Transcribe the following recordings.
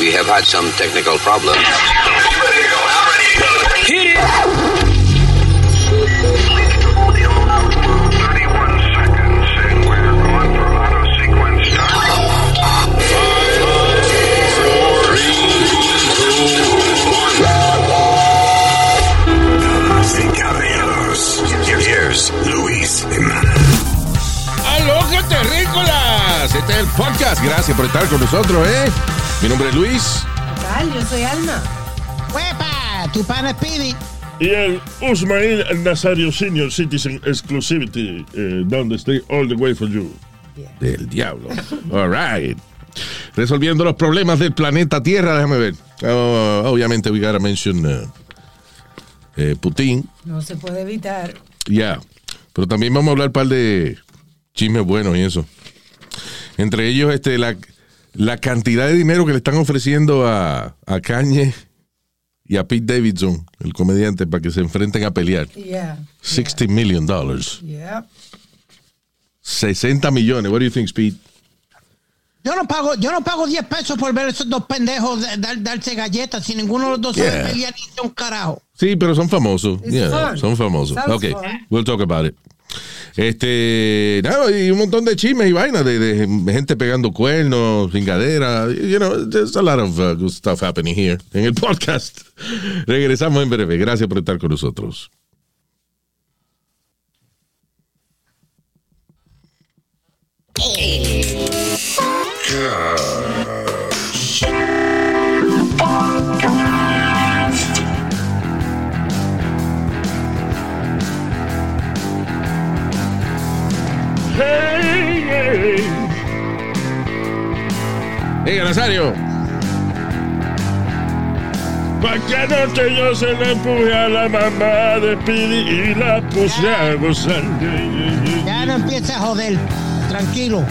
We have had some technical problems. Hit it! Damas y caballeros, here's Luis Jiménez. ¡Aló, terrícolas! Este es el podcast. Gracias por estar con nosotros, ¿eh? Mi nombre es Luis. tal? Yo soy Alma. ¡Huepa! Tu pana Speedy. Y el Usmail Nazario Senior Citizen Exclusivity, eh, donde stay all the way for you. Del diablo. All right. Resolviendo los problemas del planeta Tierra, déjame ver. Oh, obviamente, we gotta mention uh, eh, Putin. No se puede evitar. Ya. Pero también vamos a hablar un par de chismes buenos y eso. Entre ellos, este, la, la cantidad de dinero que le están ofreciendo a, a Kanye y a Pete Davidson, el comediante, para que se enfrenten a pelear. Yeah. 60 million dollars. Yeah. 60 millones. What do you think, Pete? Yo no pago, yo no pago 10 pesos por ver esos dos pendejos de- dar- darse galletas si ninguno de los dos Yeah. sabe pelear ni un carajo. Sí, pero son famosos. Yeah, son famosos. Sounds Ok, fun. we'll talk about it. Este, nada, y un montón de chismes y vainas de, de gente pegando cuernos, cingadera. You know, there's a lot of uh, good stuff happening here en el podcast. Regresamos en breve. Gracias por estar con nosotros. Hey, hey. Hey, Nazario. Pa' que anoche yo se le empuje a la mamá de Pidi y la puse a gozar. Ya no empiece a joder. Tranquilo.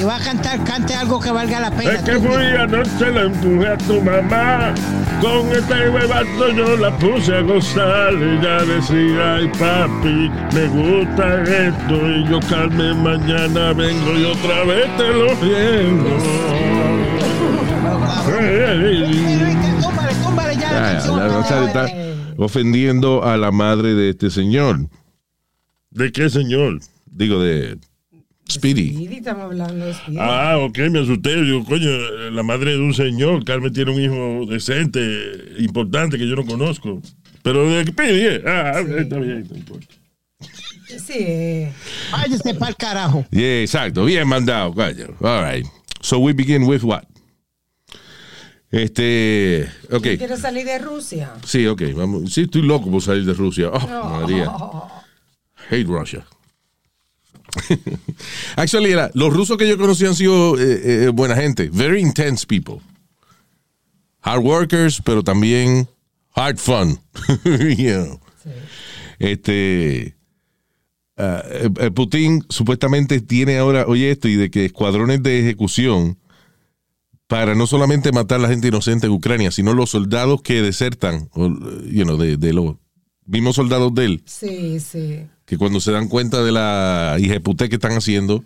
Y va a cantar, cante algo que valga la pena. Es que fui anoche le empuje a tu mamá. Con este huevazo yo la puse a gozar. Ella decía, ay papi, me gusta esto. Y yo calme, mañana vengo y otra vez te lo riego. La la ofendiendo a la madre de este señor. ¿De qué señor? Digo, de Speedy. Speedy, estamos hablando de Speedy. Ah, ok, me asusté. Digo, coño, la madre de un señor. Carmen tiene un hijo decente, importante, que yo no conozco. Pero de qué pide. Ah, está bien, no importa. Sí. eh, Váyase para el carajo. Yeah, exacto. Bien mandado, coño. All right. So we begin with what? Este, ok. ¿Quiere salir de Rusia? Sí, ok. Vamos. Sí, estoy loco por salir de Rusia. Oh, María. Hate Russia. Actually, era, los rusos que yo conocí han sido eh, eh, buena gente. Very intense people. Hard workers, pero también hard fun. You know. Este. ah, eh, eh, Putin supuestamente tiene ahora, oye esto, y de que escuadrones de ejecución para no solamente matar a la gente inocente en Ucrania, sino los soldados que desertan, you know, de, de los mismos soldados de él, Sí, sí. que cuando se dan cuenta de la hijeputé que están haciendo,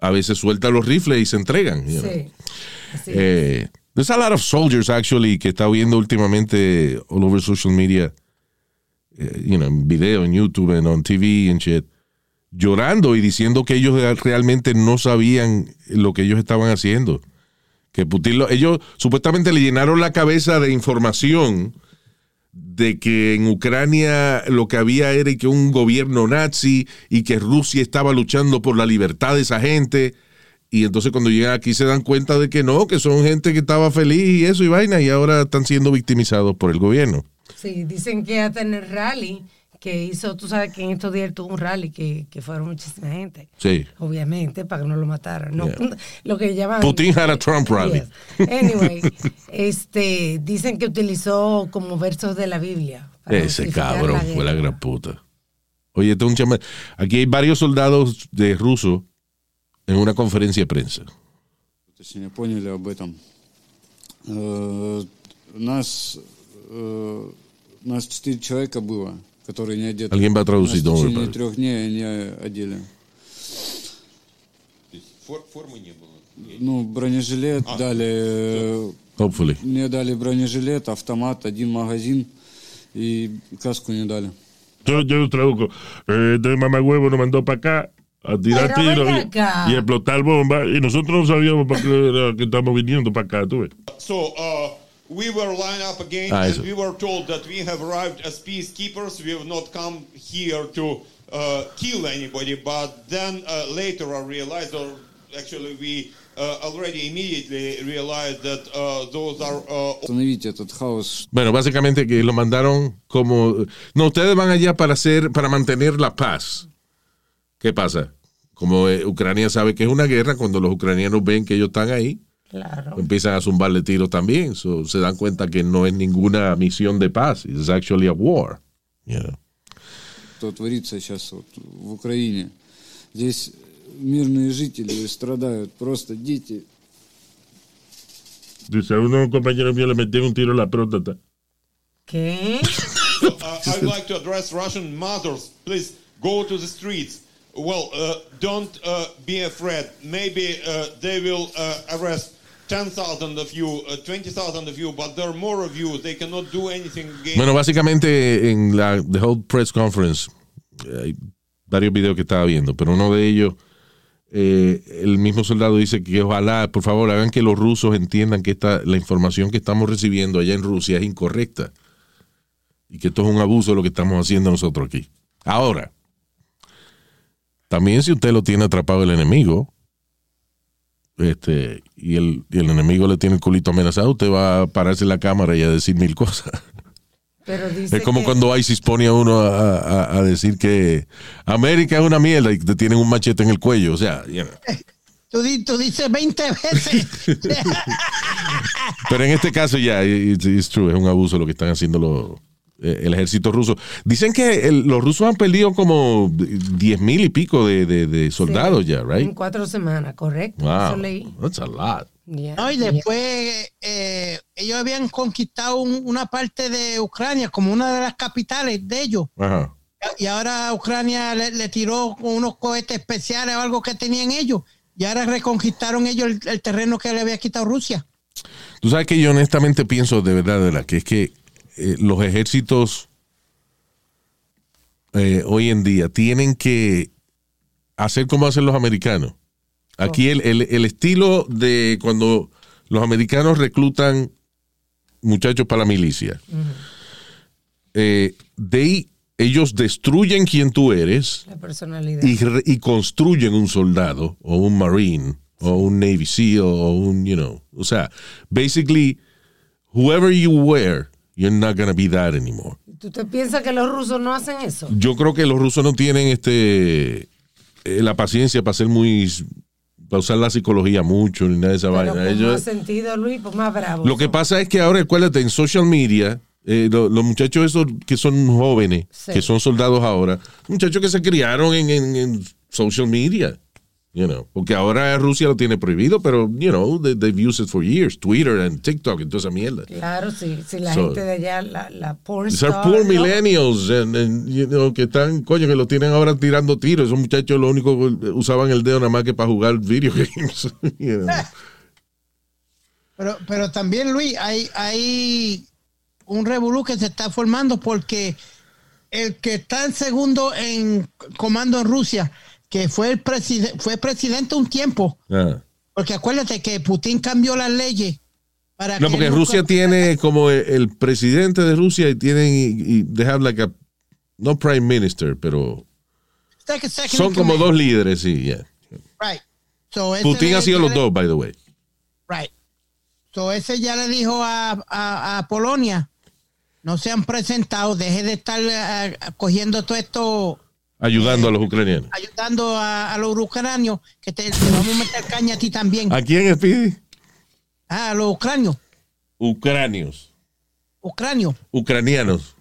a veces sueltan los rifles y se entregan. you know. Sí. Sí. Eh, there's a lot of soldiers actually que está viendo últimamente all over social media, eh, you know, en video, en YouTube, en on TV and shit, llorando y diciendo que ellos realmente no sabían lo que ellos estaban haciendo. Que Putin lo- ellos supuestamente le llenaron la cabeza de información de que en Ucrania lo que había era que un gobierno nazi y que Rusia estaba luchando por la libertad de esa gente. Y entonces cuando llegan aquí se dan cuenta de que no, que son gente que estaba feliz y eso y vaina y ahora están siendo victimizados por el gobierno. Sí, dicen que hasta en el rally que hizo, tú sabes que en estos días él tuvo un rally que, que fueron muchísima gente. Sí. Obviamente, para que no lo mataran. No, Yeah. Lo que llaman. Putin had a Trump rally. Yes. Anyway, este, dicen que utilizó como versos de la Biblia. para Ese justificar cabrón la fue la guerra. gran puta. Oye, este es un chama- Aquí hay varios soldados de rusos en una conferencia de prensa. точнее, поняли об этом. Э, Нас, э, нас четыре человека было, Которые не одеты. Alguien va a traducir, в течение трех дней они одели. формы не было. Ну, бронежилет дали, э, Hopefully. Мне дали бронежилет, автомат, один магазин и каску не дали. Yo, yo traduzco. Eh, este mamagüevo nos mandó para acá a tirar tiros y, y explotar bombas. Y nosotros no sabíamos para qué era que estamos viniendo para acá, tú ves. So uh, We were lined up again, ah, and we were told that we have arrived as peacekeepers. We have not come here to uh, kill anybody. But then uh, later, I realized, or actually, we uh, uh, uh, Bueno, básicamente que lo mandaron como no ustedes van allá para hacer para mantener la paz. ¿Qué pasa? Como eh, Ucrania sabe que es una guerra cuando los ucranianos ven que ellos están ahí, Claro. empiezan a zumbarle tiros también. So, se dan cuenta que no es ninguna misión de paz. It's actually a war. You know. что творится сейчас вот в Украине. Здесь мирные жители страдают, просто дети. Dice, a uno compañero mío le metieron un tiro en la próstata. ¿Qué? uh, I'd like to address Russian mothers. Please go to the streets. Well, uh, don't uh, be afraid. Maybe uh, they will uh, arrest 10,000 of you, uh, 20,000 of you, but there are more of you. They cannot do anything against Bueno, básicamente en la the whole press conference eh, hay varios videos que estaba viendo, pero uno de ellos, eh, el mismo soldado dice que ojalá, por favor, hagan que los rusos entiendan que esta, la información que estamos recibiendo allá en Rusia es incorrecta y que esto es un abuso de lo que estamos haciendo nosotros aquí. Ahora, también si usted lo tiene atrapado el enemigo, este, y el, y el enemigo le tiene el culito amenazado, usted va a pararse en la cámara y a decir mil cosas. Pero dice Es como que- cuando ISIS pone a uno a, a- a decir que América es una mierda y te tienen un machete en el cuello. O sea, you know. Tú, di- tú dices 20 veces. pero en este caso ya, it's, it's true, es un abuso lo que están haciendo los, el ejército ruso. Dicen que el- los rusos han perdido como 10 mil y pico de, de- de soldados Sí, ya, En right? cuatro semanas, correcto. Wow, Eso leí. that's a lot. Ya, No, y después eh, ellos habían conquistado un- una parte de Ucrania como una de las capitales de ellos. Ajá. Y ahora Ucrania le, le tiró unos cohetes especiales o algo que tenían ellos. Y ahora reconquistaron ellos el, el terreno que le había quitado Rusia. Tú sabes que yo honestamente pienso de verdad, de verdad, que es que eh, los ejércitos eh, hoy en día tienen que hacer como hacen los americanos. Aquí el, el- el estilo de cuando los americanos reclutan muchachos para la milicia, eh, they- ellos destruyen quien tú eres La personalidad. y, re- y construyen un soldado o un marine o un navy seal o un you know o sea basically whoever you were you're not gonna be that anymore ¿Tú te piensas que los rusos no hacen eso? yo creo que los rusos no tienen este eh, la paciencia para ser muy para usar la psicología mucho ni nada de esa Pero vaina con más Ellos- sentido, Luis, pues más bravo. lo que pasa es que ahora acuérdate en social media eh, lo- los muchachos esos que son jóvenes Sí. que son soldados ahora muchachos que se criaron en, en- en social media you know porque ahora Rusia lo tiene prohibido pero you know they, they've used it for years Twitter and TikTok y toda esa mierda Claro, sí. Si la So- gente de allá, la, la porn These are poor ¿no? millennials and, and, you know, que están, coño, que lo tienen ahora tirando tiros. Esos muchachos lo único que usaban el dedo nada más que para jugar video games. you know. Pero, pero también, Luis, hay, hay un revolú que se está formando porque el que está en segundo en comando en Rusia, que fue el presidente, fue presidente un tiempo, Ah. porque acuérdate que Putin cambió las leyes para No, que porque Rusia tiene como el, el presidente de Rusia y tienen, y, have like a, no prime minister, pero son como dos líderes, sí, yeah. Right. So, Putin ha sido los le- dos, by the way. Right. So, ese ya le dijo a, a- a Polonia, no se han presentado, deje de estar eh, cogiendo todo esto, Ayudando a los ucranianos. ayudando a, a los ucranianos, que te, te vamos a meter caña a ti también. ¿A quién, Speedy? Ah, a los ucranios, Ucranios. ucranios, Ucranianos.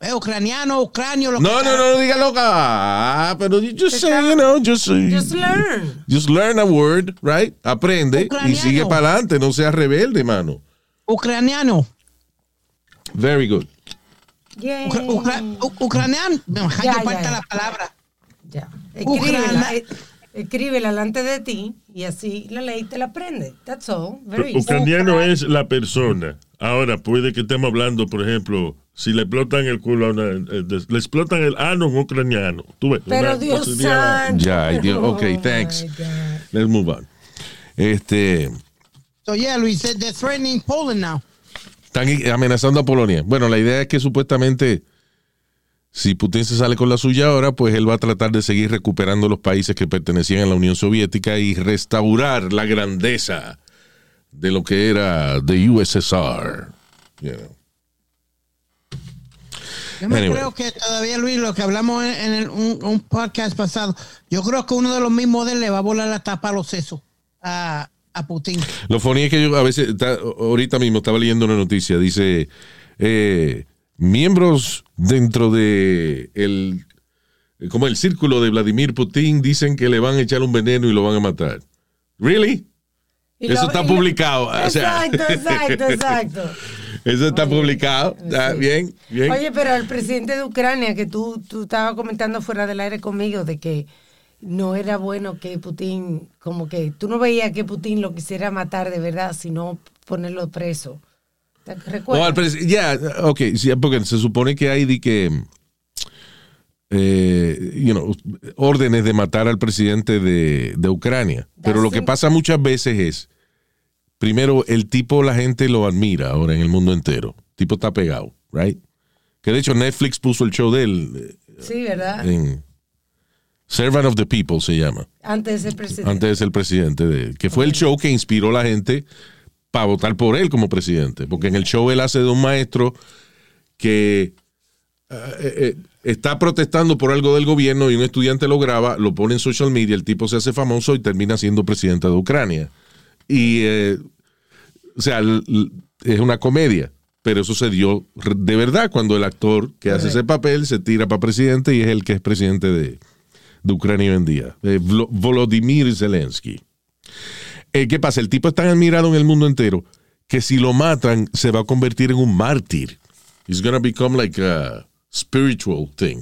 eh, ucranianos, ucranios. lo No, que no, sea. no, diga loca. Ah, pero you just say, you know, just, Just learn. just learn a word, right? Aprende y Ucraniano. sigue para adelante, no seas rebelde, mano. Ucraniano, Very good. Ucra- ucra- ucraniano, no, Ya, falta ya. la palabra. Ya. Ucrania- Escríbela. Escríbela delante de ti y así la ley te la aprende. That's all. Very. Ucraniano es la persona. Ahora, puede que estemos hablando, por ejemplo, si le explotan el culo a una. eh, le explotan el ano a un ucraniano. Tú ves, Pero una Dios santo. Ya, Oh, ok, my thanks. Let's move on. Este, So yeah, Luis, they're threatening Poland now. Están amenazando a Polonia. Bueno, la idea es que supuestamente, si Putin se sale con la suya ahora, pues él va a tratar de seguir recuperando los países que pertenecían a la Unión Soviética y restaurar la grandeza de lo que era the USSR. you know. Yo me Anyway. creo que todavía, Luis, lo que hablamos en, en el- un, un podcast pasado, yo creo que uno de los mismos de él le va a volar la tapa a los sesos a, a Putin. Lo funny es que yo a veces, está- ahorita mismo estaba leyendo una noticia, dice, eh, miembros dentro de el, como el círculo de Vladimir Putin dicen que le van a echar un veneno y lo van a matar. ¿Really? Y Eso lo- está lo- publicado, o sea. Exacto, exacto, exacto. Eso está publicado. Sí. Bien, bien. Oye, pero el presidente de Ucrania, que tú, tú estabas comentando fuera del aire conmigo, de que no era bueno que Putin, como que tú no veías que Putin lo quisiera matar de verdad, sino ponerlo preso. ¿Te No, recuerdas? ya, ok, sí, porque se supone que hay de que, eh, you know, órdenes de matar al presidente de, de Ucrania. Pero lo que pasa muchas veces es, primero, el tipo, la gente lo admira ahora en el mundo entero. El tipo está pegado, right? Que de hecho Netflix puso el show de él sí, ¿verdad? eh, en Servant of the People se llama. Antes de ser presidente. Antes de ser presidente, de, que fue el show que inspiró a la gente para votar por él como presidente. Porque en el show él hace de un maestro que eh, eh, está protestando por algo del gobierno y un estudiante lo graba, lo pone en social media, el tipo se hace famoso y termina siendo presidente de Ucrania. Y, eh, o sea, es una comedia. Pero eso se dio de verdad cuando el actor que hace ese papel se tira para presidente y es el que es presidente de, de Ucrania hoy en día, eh, Vlo- Volodymyr Zelensky. Eh, ¿Qué pasa? El tipo es tan admirado en el mundo entero que si lo matan se va a convertir en un mártir. It's gonna become like a spiritual thing.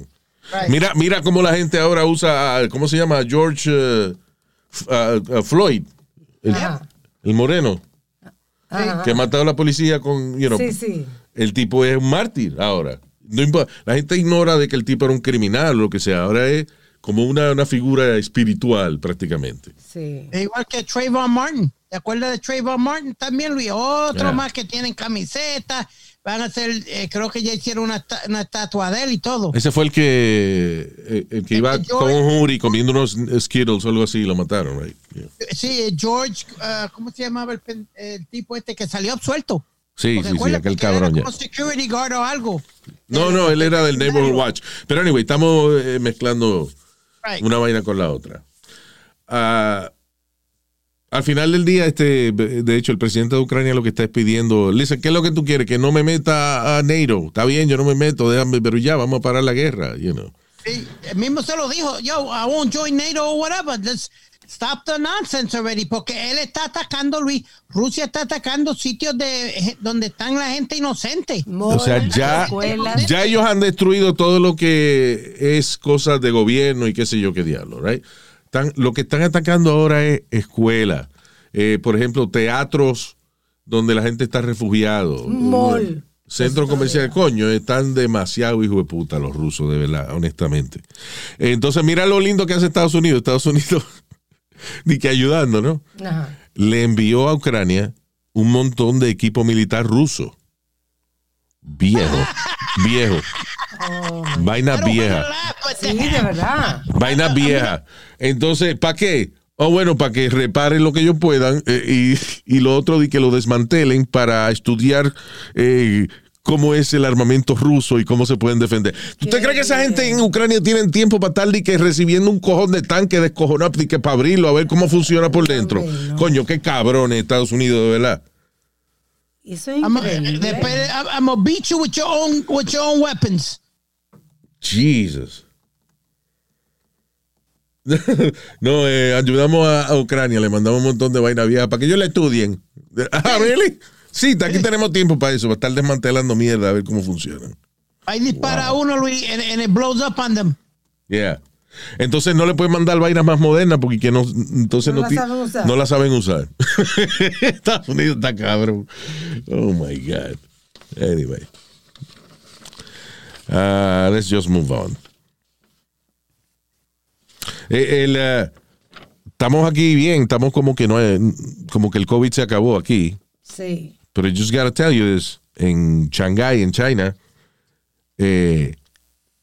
Right. Mira, mira cómo la gente ahora usa, a- ¿cómo se llama? George uh, uh, uh, Floyd, el, moreno, Ajá. que ha matado a la policía con, you know, Sí, sí. el tipo es un mártir ahora. No la gente ignora de que el tipo era un criminal o lo que sea. Ahora es como una, una figura espiritual prácticamente. Sí. Es igual que Trayvon Martin. ¿Te acuerdas de Trayvon Martin también, Luis? Otro Yeah. más que tienen camisetas. Van a hacer, eh, creo que ya hicieron una, una estatua de él y todo. Ese fue el que, eh, el que iba con un jury comiendo unos Skittles o algo así y lo mataron, right? Yeah. Sí, eh, George, ah, ¿cómo se llamaba el, pen- el tipo este que salió absuelto? Sí, Porque sí, sí, aquel cabrón era ya. como security guard o algo. No, no, él era del Neighborhood Watch. Pero anyway, estamos eh, mezclando Right. una vaina con la otra. Ah, al final del día, este, de hecho, el presidente de Ucrania lo que está es pidiendo, le dice, ¿qué es lo que tú quieres? Que no me meta a NATO. Está bien, yo no me meto, déjame, pero ya, vamos a parar la guerra, you know. Sí, mismo se lo dijo, yo, I won't join NATO or whatever. Let's stop the nonsense already. Porque él está atacando, Luis. Rusia está atacando sitios de donde están la gente inocente. O sea, ya, ya ellos han destruido todo lo que es cosas de gobierno y qué sé yo qué diablo, right? Están, lo que están atacando ahora es escuelas, eh, por ejemplo, teatros donde la gente está refugiado. Mall. Centro comercial, coño, están demasiado hijo de puta los rusos, de verdad, honestamente. Entonces, mira lo lindo que hace Estados Unidos. Estados Unidos, ni que ayudando, ¿no? Ajá. le envió a Ucrania un montón de equipo militar ruso. Viejo, viejo. Vaina vieja, Sí, de verdad. vaina vieja. Entonces, ¿para qué? Oh, bueno, para que reparen lo que ellos puedan eh, y, y lo otro de que lo desmantelen para estudiar eh, cómo es el armamento ruso y cómo se pueden defender. ¿Usted cree que esa gente en Ucrania tienen tiempo para estar que recibiendo un cojón de tanque descojonado de que para abrirlo a ver cómo funciona por dentro? hombre, no. Coño, qué cabrones Estados Unidos, de verdad. Eso es I'm, increíble. después, I'm, I'm gonna beat you with your own, with your own weapons. Jesus. no, eh, ayudamos a, a Ucrania, le mandamos un montón de vaina vieja para que ellos la estudien. Ah, ¿really? Sí, aquí tenemos tiempo para eso, para estar desmantelando mierda, a ver cómo funciona. Ahí dispara uno, Luis, and, and it blows up on them. Yeah. Entonces no le pueden mandar vainas más modernas porque que no, entonces No no, la ti- saben usar. no la saben usar. Estados Unidos está cabrón. Oh my God. Anyway. Uh, let's just move on. Eh, el, eh, estamos aquí bien, estamos como que no es- como que el COVID se acabó aquí. Sí. Pero I just gotta tell you this. En Shanghai, en China, eh,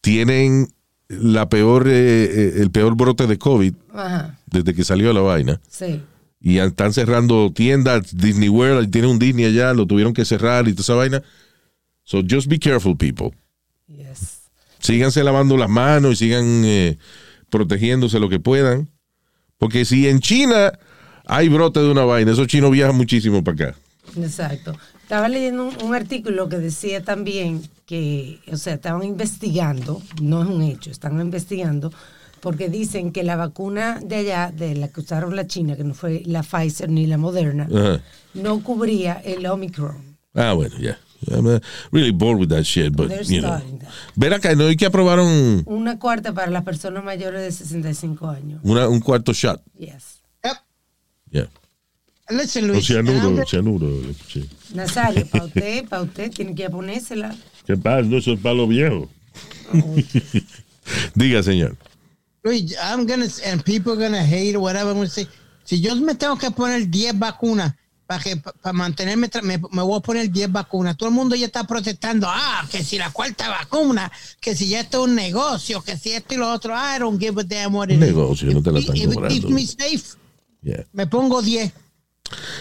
tienen la peor, eh, eh, el peor brote de COVID Ajá. desde que salió la vaina. Sí. Y están cerrando tiendas. Disney World tiene un Disney allá, lo tuvieron que cerrar y toda esa vaina. So just be careful, people. Yes. Síganse lavando las manos y sigan eh, protegiéndose lo que puedan. Porque si en China hay brote de una vaina, esos chinos viajan muchísimo para acá. Exacto. Estaba leyendo un, un artículo que decía también que, o sea, estaban investigando, no es un hecho, están investigando, porque dicen que la vacuna de allá, de la que usaron la China, que no fue la Pfizer ni la Moderna, Ajá. no cubría el Omicron. Ah, bueno, ya. I'm uh, really bored with that shit, but, They're you know. Ven acá, ¿no? ¿Y que aprobaron Una cuarta para las personas mayores de 65 años. una- un cuarto shot? Yes. Yep. Yeah. Listen, O Luis. cianuro, I'm- cianuro. sí. Nazario, para usted, para usted, tiene que ponérsela. ¿Qué pasa? No, eso es para los viejos. Diga, señor. Luis, I'm gonna and people are gonna hate or whatever. I'm gonna say, si yo me tengo que poner 10 vacunas para que para mantenerme, me, me voy a poner 10 vacunas. Todo el mundo ya está protestando. Ah, que si la cuarta vacuna, que si ya esto es un negocio, que si esto y lo otro. I don't give a damn what it is. Negocio, no te la If- están if keeps me safe, Yeah. me pongo 10.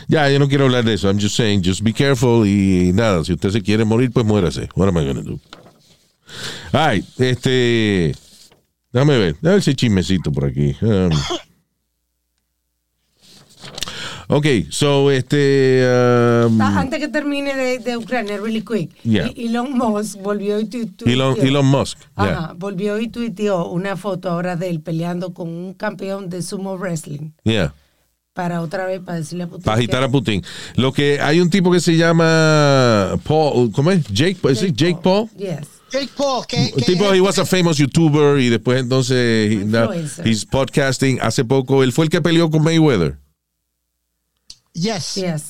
Ya, yo no quiero hablar de eso. I'm just saying, just be careful y nada, si usted se quiere morir, pues muérase. What am I gonna do? Ay, este. Déjame ver, déjame ver si chismecito por aquí. Um, ok, so, este. um, Antes que termine de, de Ucrania, really quick. Yeah. Elon Musk volvió y tu- Elon, tuiteó- Elon Musk. Ajá, Yeah. volvió y tuiteó una foto ahora de él peleando con un campeón de sumo wrestling Yeah. Para otra vez para decirle a Putin. Para agitar a Putin. Lo que hay un tipo que se llama Paul, ¿cómo es? Jake, ¿es it Jake Paul? Yes. Jake Paul, que, El que tipo, he was a famous YouTuber y después entonces he- he's podcasting. Hace poco, él fue el que peleó con Mayweather. yes, Yes.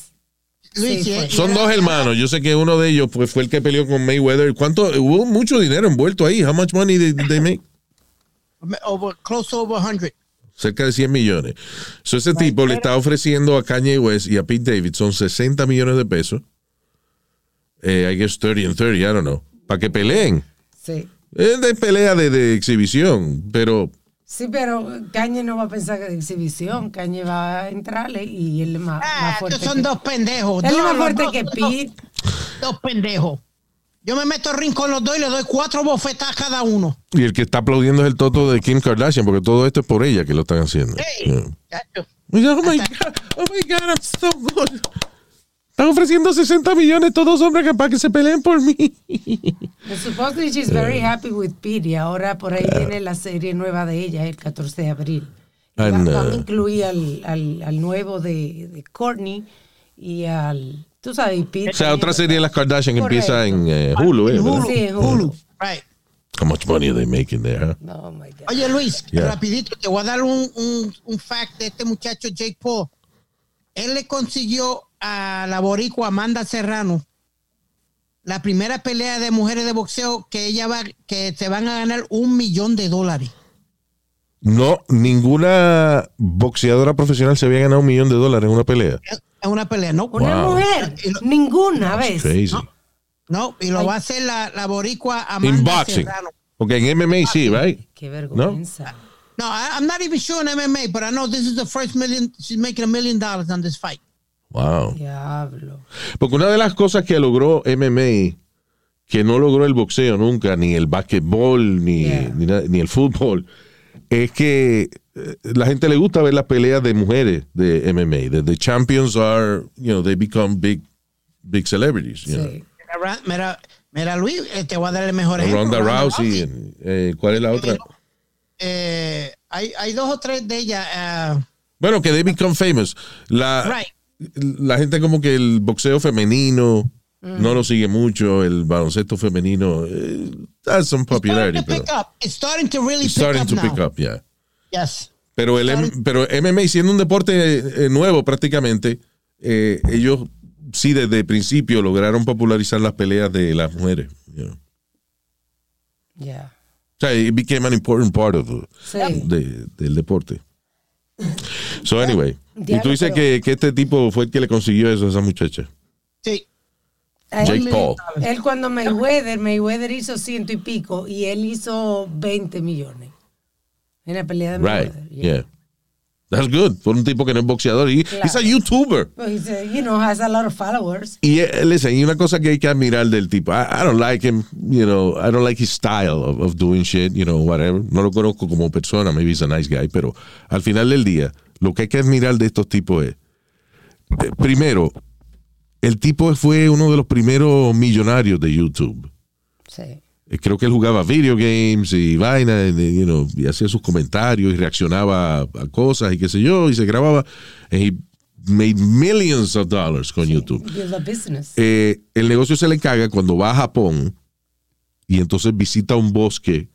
Luis, Sí, Son dos hermanos. Yo sé que uno de ellos pues, fue el que peleó con Mayweather. ¿Cuánto? Hubo mucho dinero envuelto ahí. How much money did they make? over close to over 100. Cerca de 100 millones. So, ese tipo le está ofreciendo a Kanye West y a Pete Davidson 60 millones de pesos. Eh, I guess 30 and 30, I don't know. Para que peleen. Sí. Es de pelea de, de exhibición, pero Sí, pero Cañe no va a pensar que de exhibición. Cañe va a entrarle y él es más, Ah, más estos fuerte. son que- dos pendejos. Él es más fuerte dos- que dos- Pete. Dos pendejos. Yo me meto ring con los dos y le doy cuatro bofetadas a cada uno. Y el que está aplaudiendo es el toto de Kim Kardashian, porque todo esto es por ella que lo están haciendo. Hey, Yeah. Oh my God, oh my God, I'm so good. Están ofreciendo 60 millones todos hombres que para que se peleen por mí. Supposedly she's very happy with Pete y ahora por ahí viene la serie nueva de ella el 14 de abril. Y And, va- van a incluir al, al, al nuevo de, de Courtney y al, tú sabes, y Pete. O sea, otra serie de las Kardashian Correcto. empieza en eh, Hulu, ¿eh? ¿verdad? Sí, en Hulu. Right. How much money are they making there, huh? No, oh my God. Oye, Luis, Yeah. rapidito, te voy a dar un, un, un fact de este muchacho Jake Paul. Él le consiguió a la boricua Amanda Serrano la primera pelea de mujeres de boxeo que ella va, que se van a ganar un millón de dólares. No, ninguna boxeadora profesional se había ganado un millón de dólares en una pelea. Es una pelea, ¿no? Una Wow. mujer, ninguna vez. Crazy. No, y lo Ay. va a hacer la, la boricua In Amanda boxing. Serrano. Ok, en MMA sí, right? Qué vergüenza. No, I, I'm not even sure in MMA, but I know this is the first million. She's making a million dollars on this fight. Wow. Diablo. Porque una de las cosas que logró MMA, que no logró el boxeo nunca, ni el básquetbol, ni, Yeah. ni, ni el fútbol, es que la gente le gusta ver las peleas de mujeres de MMA. The, the champions are, you know, they become big, big celebrities. You know. Sí. Mira, Ra- Mira, mira, Luis, eh, te voy a dar el mejor Ronda ejemplo. Rousey, and, eh, ¿cuál es la otra? Eh, hay, hay dos o tres de ellas. Bueno, que they become famous. La, right. la gente como que el boxeo femenino no lo sigue mucho, el baloncesto femenino eh, some popularity, It's starting to pick up. It's starting to really it's pick starting up to now. pick up, yeah. Yes. Pero el M- pero MMA siendo un deporte eh, nuevo prácticamente, eh, ellos sí desde el principio lograron popularizar las peleas de las mujeres. you know. Yeah. O sea, it became an important part of the- Sí. de- del deporte. So anyway, y tú dices pero- que, que este tipo fue el que le consiguió eso a esa muchacha. Sí. Jake él, Paul. Él cuando Mayweather, Mayweather hizo ciento y pico y él hizo 20 millones en la pelea de Right, yeah. That's good. Por un tipo que no es boxeador. Y, Claro. He's a YouTuber. But he's, uh, you know, has a lot of followers. Y eh, listen, y una cosa que hay que admirar del tipo, I, I don't like him, you know, I don't like his style of, of doing shit, you know, whatever. No lo conozco como persona, maybe he's a nice guy, pero al final del día, lo que hay que admirar de estos tipos es, eh, primero, el tipo fue uno de los primeros millonarios de YouTube. Sí. Eh, Creo que él jugaba video games y vaina, y, you know, y hacía sus comentarios y reaccionaba a, cosas y qué sé yo, y se grababa. And he made millions of dollars con YouTube. Eh, el negocio se le caga cuando va a Japón y entonces visita un bosque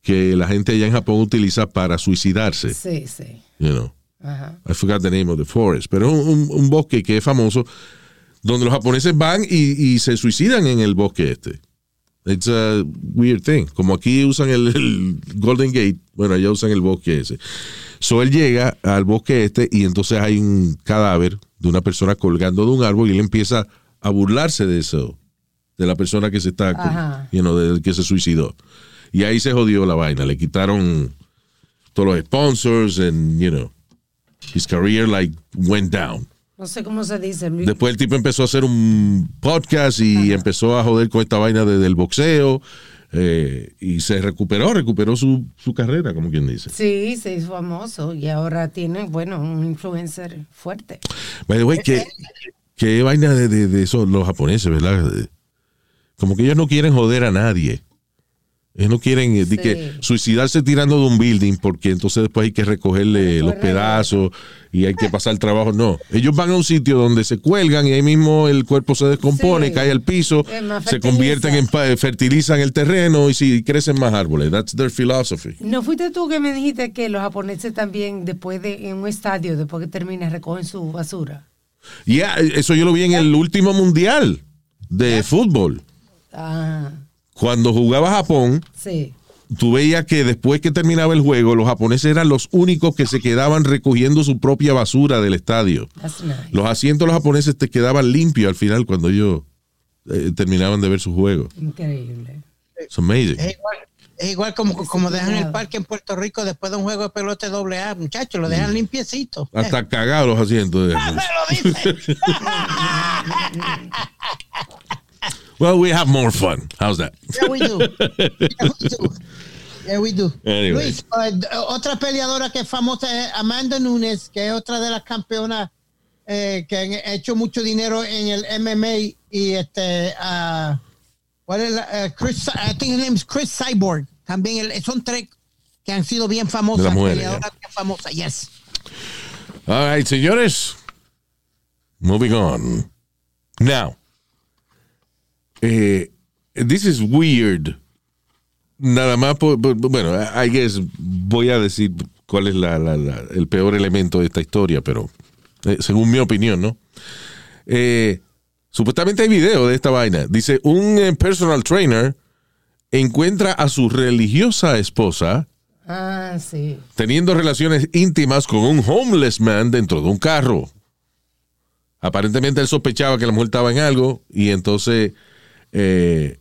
que la gente allá en Japón utiliza para suicidarse. Sí, sí. You know. Ajá. I forgot the name of the forest. Pero es un bosque que es famoso donde los japoneses van y, y se suicidan en el bosque este. It's a weird thing. Como aquí usan el, el Golden Gate, bueno, allá usan el bosque ese. So él llega al bosque este y entonces hay un cadáver de una persona colgando de un árbol y él empieza a burlarse de eso, de la persona que se está, you know, del que se suicidó. Y ahí se jodió la vaina. Le quitaron todos los sponsors and, you know, his career like went down. No sé cómo se dice. Después el tipo empezó a hacer un podcast y empezó a joder con esta vaina de- del boxeo eh, y se recuperó, recuperó su, su carrera, como quien dice. Sí, se hizo famoso y ahora tiene, bueno, un influencer fuerte. By the way, ¿qué, qué vaina de, de, de esos los japoneses, ¿verdad? Como que ellos no quieren joder a nadie. Ellos no quieren eh, di Sí. que suicidarse tirando de un building porque entonces después hay que recogerle los pedazos y hay que pasar el trabajo. No, ellos van a un sitio donde se cuelgan y ahí mismo el cuerpo se descompone, Sí. cae al piso, se convierten en, fertilizan el terreno y sí, crecen más árboles. That's their philosophy. ¿No fuiste tú que me dijiste que los japoneses también, después de, en un estadio, después que termina, recogen su basura? Y eso yo lo vi en el último mundial de fútbol. Ah, Cuando jugaba Japón, sí. tú veías que después que terminaba el juego, los japoneses eran los únicos que se quedaban recogiendo su propia basura del estadio. Nice. Los asientos de los japoneses te quedaban limpios al final cuando ellos eh, terminaban de ver su juego. Increíble. It's amazing. Es igual, es igual como, como dejan el parque en Puerto Rico después de un juego de pelota doble A, muchachos, lo dejan limpiecito. Hasta cagados los asientos. de- Me lo dicen. well, we have more fun. How's that? Yeah, we do. Yeah, we do. Yeah, we do. Anyway. Luis, eh, otra peleadora que es famosa es Amanda Nunes, que es otra de las campeonas eh, que han hecho mucho dinero en el MMA y este ah, ¿cuál es la? eh, Chris, I think his name is Chris Cyborg. También el- son tres que han sido bien famosas, mujeres, bien famosas. Yes. All right, señores. Moving on. Now, eh, this is weird. Nada más, por, por- bueno, I guess voy a decir cuál es la- la- la- el peor elemento de esta historia, pero eh, según mi opinión, ¿no? Eh, supuestamente hay video de esta vaina. Dice, un personal trainer encuentra a su religiosa esposa Ah, sí. teniendo relaciones íntimas con un homeless man dentro de un carro. Aparentemente él sospechaba que la mujer estaba en algo y entonces eh,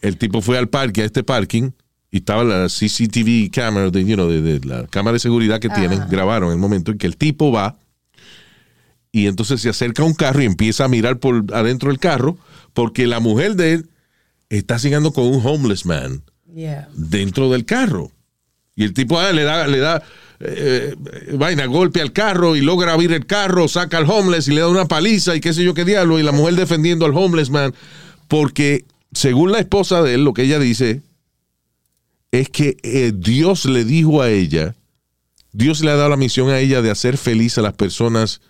el tipo fue al parque, a este parking, y estaba la CCTV camera, de, you know, de, de la cámara de seguridad que tienen, grabaron el momento en que el tipo va y entonces se acerca a un carro y empieza a mirar por adentro del carro porque la mujer de él está siguiendo con un homeless man Yeah. dentro del carro. Y el tipo ah, le da, le da eh, eh, vaina, golpe al carro y logra abrir el carro, saca al homeless y le da una paliza y qué sé yo qué diablo. Y la mujer defendiendo al homeless man. Porque según la esposa de él, lo que ella dice es que eh, Dios le dijo a ella, Dios le ha dado la misión a ella de hacer feliz a las personas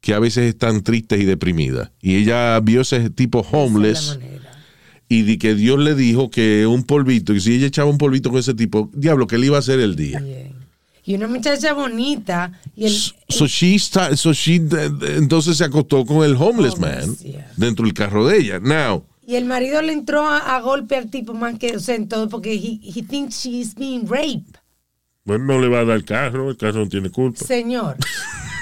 que a veces están tristes y deprimidas. Y ella vio ese tipo es homeless y di que Dios le dijo que un polvito, y si ella echaba un polvito con ese tipo, diablo, que le iba a hacer el día. Bien. Y una muchacha bonita. Y el, So she sta- so she, entonces se acostó con el homeless Homeless, man yeah. dentro del carro de ella. Now, y el marido le entró a, a golpe al tipo más que, o sea, en todo, porque he, he thinks she's being raped. Bueno, no le va a dar el carro, el carro no tiene culpa. Señor.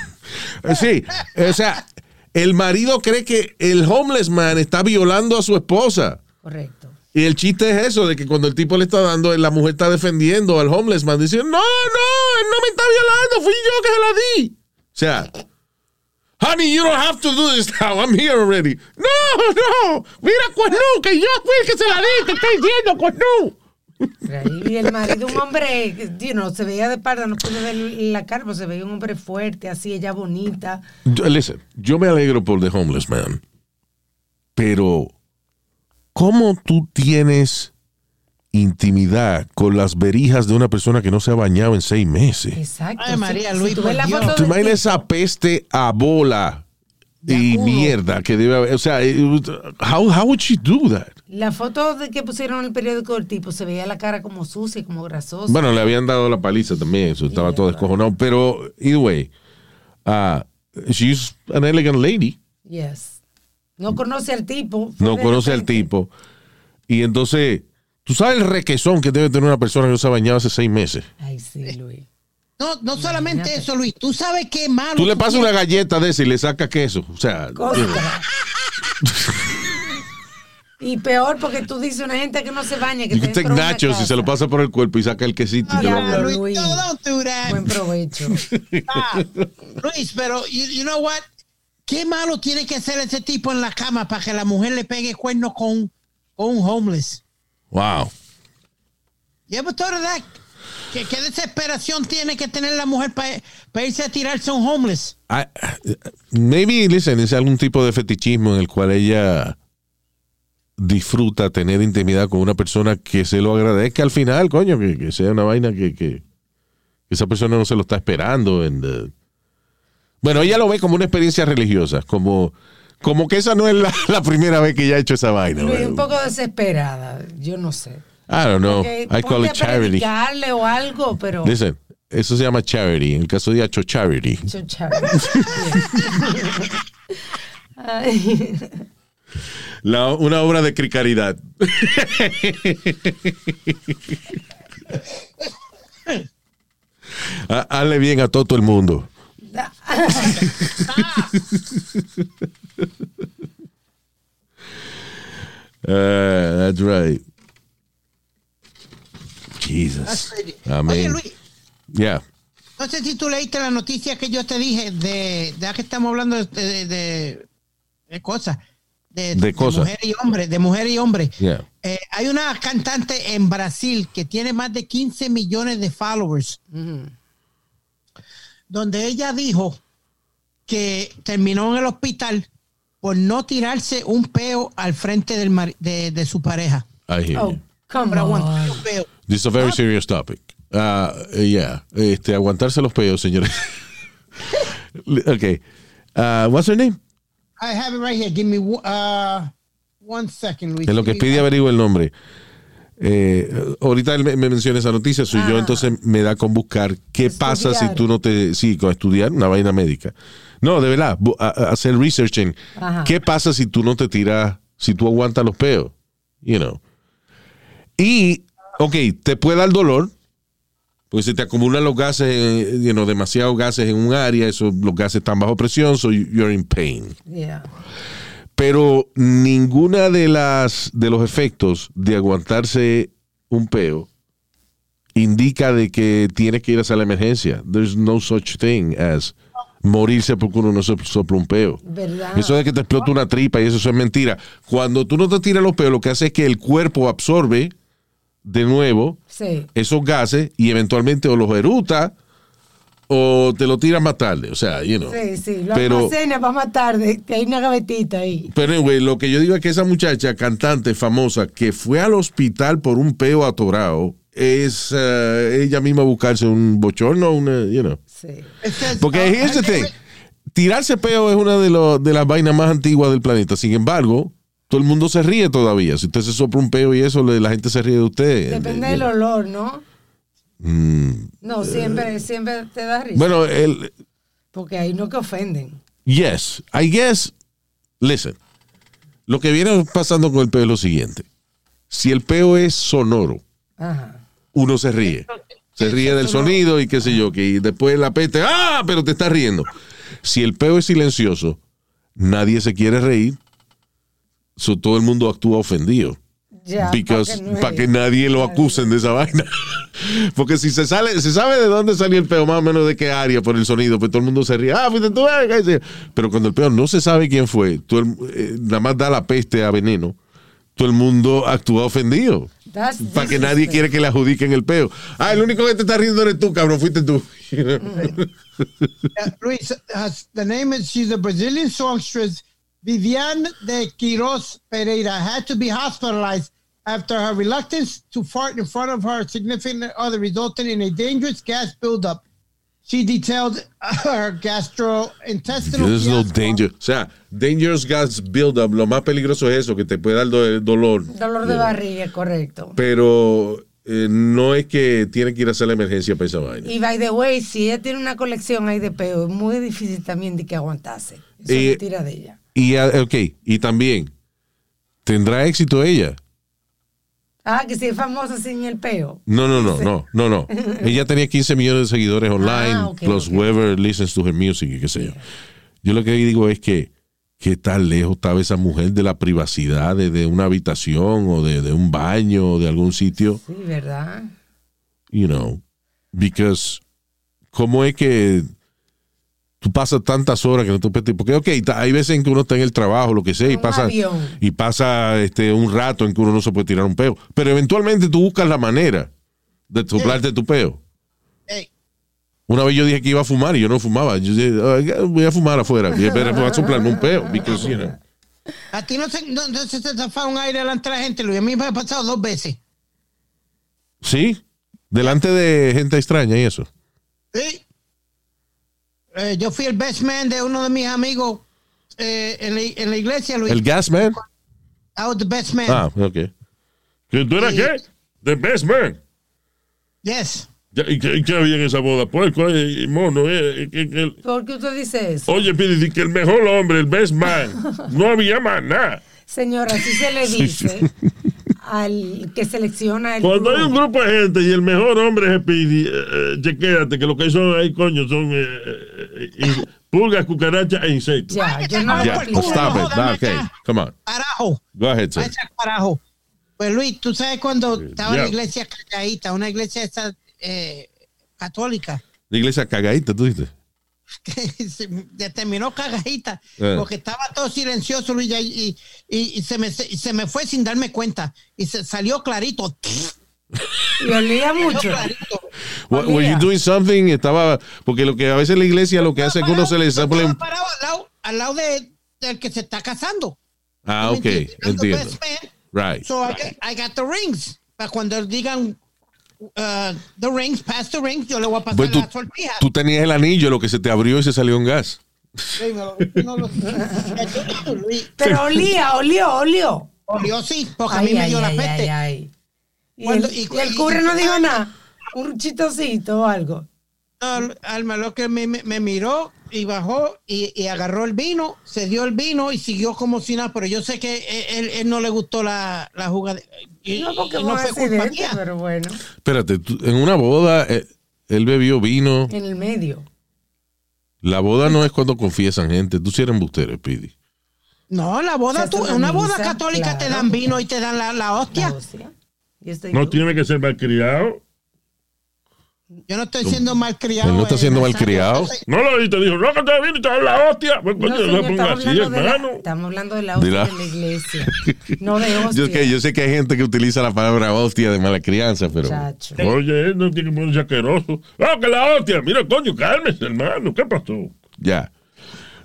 sí, o sea, el marido cree que el homeless man está violando a su esposa. Correcto. Y el chiste es eso, de que cuando el tipo le está dando, la mujer está defendiendo al homeless man, diciendo, no, no, él no me está violando, fui yo que se la di. O sea, honey, you don't have to do this now, I'm here already. No, no, mira, Cuernú, que yo fui el que se la di, te estoy diciendo, Cuernú. Y el marido, un hombre, you know, se veía de parda, no pude ver la cara, pero se veía un hombre fuerte, así, ella bonita. Listen, yo me alegro por The Homeless Man, pero ¿cómo tú tienes intimidad con las verijas de una persona que no se ha bañado en seis meses? Exacto. Ay, María Luis, tú por ves la foto ¿Tú imaginas esa peste a bola y mierda que debe haber? O sea, was- how, how would she do that? La foto de que pusieron en el periódico del tipo se veía la cara como sucia, como grasosa. Bueno, le habían dado la paliza también, eso estaba todo descojonado, pero either way, uh, she's an elegant lady. Yes. No conoce al tipo. no conoce al tipo. Y entonces, tú sabes el requesón que debe tener una persona que no se ha bañado hace seis meses. Ay, sí, Luis. No, no solamente eso, Luis. Tú sabes qué malo. Tú le pasas una galleta de esa y le sacas queso. O sea, y peor porque tú dices una gente que no se baña, que nachos y casa. se lo pasa por el cuerpo y saca el quesito. y te lo Diablo, Ah, come. Luis, Luis. Buen provecho. Ah, Luis, pero you, you know what? ¿Qué malo tiene que hacer ese tipo en la cama para que la mujer le pegue cuernos con, con un homeless? Wow. Thought of that? ¿Qué, qué desesperación tiene que tener la mujer para irse a tirarse a un homeless? I- maybe, listen, es algún tipo de fetichismo en el cual ella disfruta tener intimidad con una persona que se lo agradezca al final, coño, que, que sea una vaina que, que- que esa persona no se lo está esperando. and, uh, bueno, ella lo ve como una experiencia religiosa, como, como que esa no es la, la primera vez que ella ha hecho esa vaina. Luis, un poco desesperada. Yo no sé. I don't know. Que I call it a charity. predicarle o algo, pero. Listen, eso se llama charity. En el caso de Hacho, charity. Charity. La- una obra de cri- caridad. Ha- Hazle bien a todo el mundo. Uh, that's right. Jesus. Oye, Amén. Luis, Yeah. no sé si tú leíste la noticia que yo te dije de, ya que estamos hablando de, de, de- de cosas. De, De cosas. mujer y hombre, de mujer y hombre. Yeah. Eh, hay una cantante en Brasil que tiene más de 15 millones de followers, donde ella dijo que terminó en el hospital por no tirarse un peo al frente del mari- de, de su pareja. I hear Oh, you. come on. This is a very serious topic. Uh, yeah. Este, aguantarse los peos, señores. okay. Uh, what's her name? I have it right here. Give me uh, one second, Luis. En lo que pide averiguo el nombre. Eh, ahorita él me, me menciona esa noticia, soy yo, Ah. entonces me da con buscar qué pasa si tú no te. Sí, con estudiar una vaina médica. No, de verdad, a- a- hacer research en Ajá. qué pasa si tú no te tiras, si tú aguantas los peos. You know. Y, ok, te puede dar dolor, porque se te acumulan los gases, you know, demasiados gases en un área, eso, los gases están bajo presión, so you- you're in pain Yeah. Pero ninguna de las de los efectos de aguantarse un peo indica de que tienes que ir hacia la emergencia. There's no such thing as morirse porque uno no se sopla un peo. ¿Verdad? Eso de que te explota una tripa y eso, eso es mentira. Cuando tú no te tiras los peos, lo que hace es que el cuerpo absorbe de nuevo Sí. esos gases y eventualmente o los eruta o te lo tiras más tarde. O sea, you know. Sí, sí. Lo Pero- almacena para más tarde. que Hay una gavetita ahí. Pero, güey, lo que yo digo es que esa muchacha cantante famosa que fue al hospital por un peo atorado es eh, ella misma buscarse un bochorno, una, you know. Sí. Porque uh, here's the thing. tirarse peo es una de, los- de las vainas más antiguas del planeta. Sin embargo, todo el mundo se ríe todavía. Si usted se sopla un peo y eso, la gente se ríe de usted. Depende del olor, ¿no? Mm, No, siempre, siempre te da risa. Bueno, el, Porque ahí no que ofenden. Yes, I guess. Listen, lo que viene pasando con el peo es lo siguiente. Si el peo es sonoro, Ajá. uno se ríe. Se ríe del sonido y qué sé yo, que después la peste, ¡ah! Pero te está riendo. Si el peo es silencioso, nadie se quiere reír. So, todo el mundo actúa ofendido. Ya, Because- para que es- nadie lo acusen de esa vaina. Porque si se sale, se sabe de dónde salió el peo, más o menos de qué área por el sonido, pues todo el mundo se ríe. Ah, fuiste tú, eh. Pero cuando el peo no se sabe quién fue, todo el- eh, nada más da la peste a veneno, todo el mundo actúa ofendido. That's Para que nadie quiere que le adjudiquen el peo. Ah, el único que te está riendo eres tú, cabrón, fuiste tú. Uh, Luis, uh, the name is she's a Brazilian songstress. Viviane de Quiroz Pereira had to be hospitalized after her reluctance to fart in front of her significant other resulted in a dangerous gas buildup. She detailed her gastrointestinal There's no fiasco. danger. O sea, dangerous gas buildup, lo más peligroso es eso, que te puede dar do- dolor. Dolor de barriga, correcto. Pero eh, no es que tiene que ir a hacer la emergencia para esa vaina. Y by the way, si ella tiene una colección ahí de peo, es muy difícil también de que aguantase. Eso Eh, de ella. Y, ah, ok, y también, ¿tendrá éxito ella? Ah, que si es famosa sin el peo. No, no, no, no, no, no. Ella tenía 15 millones de seguidores online, Ah, plus whoever listens to her music y qué sé yo. Yo lo que digo es que, ¿qué tan lejos estaba esa mujer de la privacidad de, de una habitación o de, de un baño o de algún sitio? Sí, ¿verdad? You know, because, ¿cómo es que tú pasas tantas horas que no te puedes... Porque, ok, hay veces en que uno está en el trabajo, lo que sea, y Un pasa, avión. y pasa este, un rato en que uno no se puede tirar un peo. Pero eventualmente tú buscas la manera de soplarte tu peo. Una vez yo dije que iba a fumar y yo no fumaba. Yo dije, "Oh, voy a fumar afuera. Y espera, voy a soplarme un peo. Because, you know. a ti no se, no, no se te zafa un aire delante de la gente, Luis. A mí me ha pasado dos veces. Sí, delante de gente extraña y eso. Sí. Eh, yo fui el best man de uno de mis amigos eh, en, la, en la iglesia, Luis. ¿El gas man? I was the best man. Ah, ok. ¿Que tú eras qué? The best man. Yes. ¿Y qué, qué había en esa boda? Puerco mono. eh, que el- ¿Por qué usted dice eso? Oye, Pidi, di que el mejor hombre, el best man, no había más nada. Señora, así se le dice al que selecciona el Cuando hay un grupo. de gente y el mejor hombre es Pidi, eh, eh, chequéate que lo que son ahí, coño, son eh, eh, eh, pulgas, cucarachas e insectos. Ya, yo no Ya, lo well, stop it. Nah, okay, come on. Carajo. Go ahead, sir. Vaya carajo. Pues Luis, tú sabes cuando estaba la iglesia calladita, una iglesia esta, eh, católica, La iglesia cagadita, tú dices. que se terminó cagadita, Eh. porque estaba todo silencioso, Luis, y, y, y se, me, se, se me fue sin darme cuenta. Y se salió clarito. Y olía mucho. Wa- Were you doing something? Estaba, porque lo que a veces la iglesia lo que hace es que uno se le parado al lado, al lado de, del que se está casando. Ah, ¿Tú ok, entiendo. man. Right. So I got, I got the rings. Para cuando digan uh, the rings, pass the rings, yo le voy a pasar Pues tú, la sortija. tú tenías el anillo, lo que se te abrió y se salió un gas. Sí, no lo- Pero olía, olió, olió. Olió sí, porque a Ay, mí me ay, dio la ay, peste. ay, ay. Y, Cuando- el, y- el no dijo nada. Un chistosito o algo. No, Alma lo que me, me- me miró y bajó y, y agarró el vino, se dio el vino y siguió como si nada, pero yo sé que él, él no le gustó la, la jugada. Y, No, porque no un fue culpa accidente, mía. pero bueno, Espérate, tú- en una boda, eh, él bebió vino. en el medio. La boda no es cuando confiesan gente. Tú sí eres embustero, Speedy. No, la boda, tú, una en una boda católica te dan vino y te dan la, la hostia. La No tiene que ser malcriado. Yo no estoy siendo malcriado. Él no está eh, siendo malcriado. No lo oíste, dijo, no, que te vino y te da la hostia. Pues, No, coño, señor, no estamos, así, hablando de la, hermano. estamos hablando de la De hostia la- de la iglesia, no de hostia. Yo, que, yo sé que hay gente que utiliza la palabra hostia de mala crianza, pero. Chacho. Oye, él no tiene que ponerse asqueroso. ¡Ah, que la hostia! Mira, coño, cálmese, hermano. ¿Qué pasó? Ya.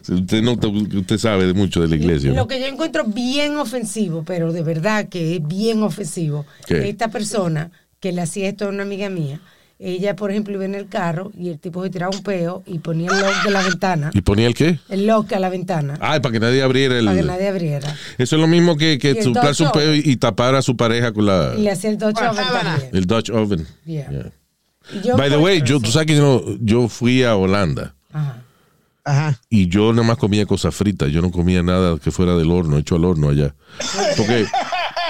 Usted, no, usted sabe de mucho de la iglesia. ¿no? Lo que yo encuentro bien ofensivo, pero de verdad que es bien ofensivo, ¿Qué? esta persona que le hacía esto a una amiga mía, ella, por ejemplo, iba en el carro y el tipo se tiraba un peo y ponía el lock de la ventana, ¿Y ponía el qué? el lock a la ventana, Ah, para que nadie abriera el... para que nadie abriera. Eso es lo mismo que, que soplarse un pedo y, tapar a su pareja con la, Y le hacía el Dutch oven también. el Dutch oven. Yeah. Yeah. Y yo, By the way, yo, tú sabes que yo, yo fui a Holanda Ajá. Ajá. y yo nada más comía cosas fritas. Yo no comía nada que fuera del horno, hecho al horno allá. Porque,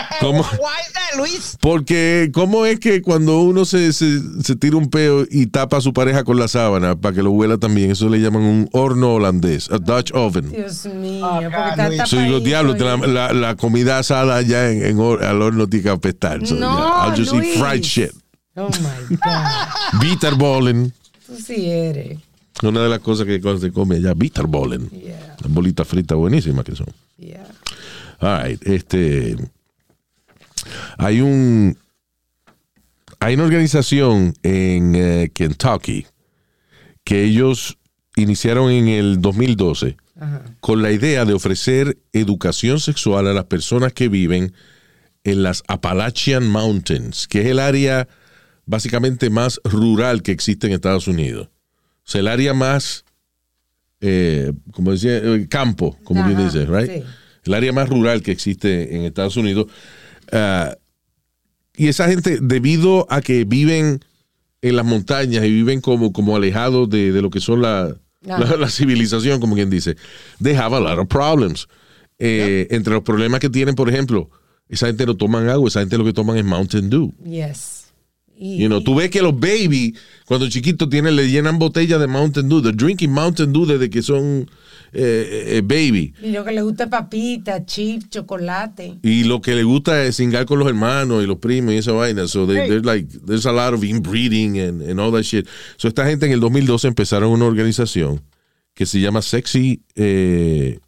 ¿cómo? Why is that, Luis? Porque, ¿cómo es que cuando uno se, se, se tira un peo y tapa a su pareja con la sábana para que lo huela también? Eso le llaman un horno holandés, a Dutch oven. Dios mío, Ah, porque está. So, digo, diablo, la, la- la comida asada allá en, en al horno tiene que apestar. So, No, yeah, I'll just Luis. eat fried shit. Oh my God. Bitterballen. Tú sí eres. Una de las cosas que se come allá, bitterballen. Yeah, Las bolitas fritas buenísimas que son. yeah. All right, este. Hay un. Hay una organización en eh, Kentucky que ellos iniciaron en el 2012 Ajá. con la idea de ofrecer educación sexual a las personas que viven en las Appalachian Mountains, que es el área básicamente más rural que existe en Estados Unidos. O sea, el área más, eh, como decía, eh, campo, como Ajá, bien dice, right? sí. El área más rural que existe en Estados Unidos. Y esa gente, debido a que viven en las montañas y viven como, como alejados de, de lo que son la, la civilización, como quien dice, they have a lot of problems. Eh, Entre los problemas que tienen, por ejemplo, esa gente no toman agua, esa gente lo que toman es Mountain Dew. Yes. Y, You know, tú ves que los baby, cuando chiquitos tienen, le llenan botellas de Mountain Dew, they're drinking Mountain Dew desde que son eh, eh, baby. y lo que le gusta es papita, chip, chocolate. Y lo que le gusta es singar con los hermanos y los primos y esa vaina. So they, they're like, there's a lot of inbreeding and, and all that shit. So esta gente en el 2012 empezaron una organización que se llama Sexy, eh,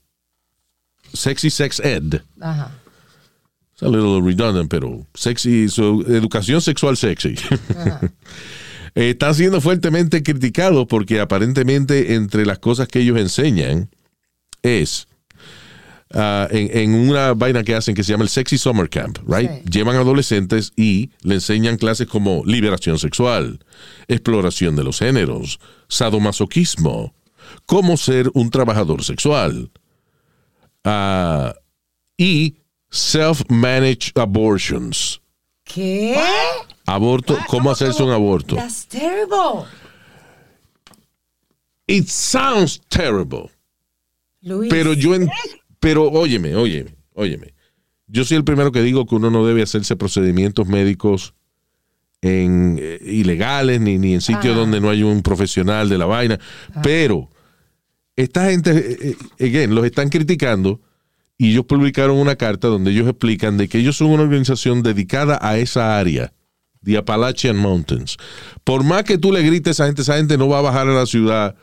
Sexy Sex Ed. Ajá. A little redundant, pero sexy, so, educación sexual sexy. Eh, Están siendo fuertemente criticados porque aparentemente entre las cosas que ellos enseñan es ah, en, en una vaina que hacen que se llama el Sexy Summer Camp, right? Sí. Llevan adolescentes y le enseñan clases como liberación sexual, exploración de los géneros, sadomasoquismo, cómo ser un trabajador sexual ah, y self-managed abortions. ¿Qué? Aborto, cómo hacerse un aborto. That's terrible. It sounds terrible. Luis. Pero yo, en- pero óyeme, óyeme, óyeme. Yo soy el primero que digo que uno no debe hacerse procedimientos médicos en eh, ilegales ni, ni en sitios Ajá. donde no hay un profesional de la vaina. Pero esta gente, eh, eh, again, los están criticando y ellos publicaron una carta donde ellos explican de que ellos son una organización dedicada a esa área, the Appalachian Mountains. Por más que tú le grites a esa gente, esa gente no va a bajar a la ciudad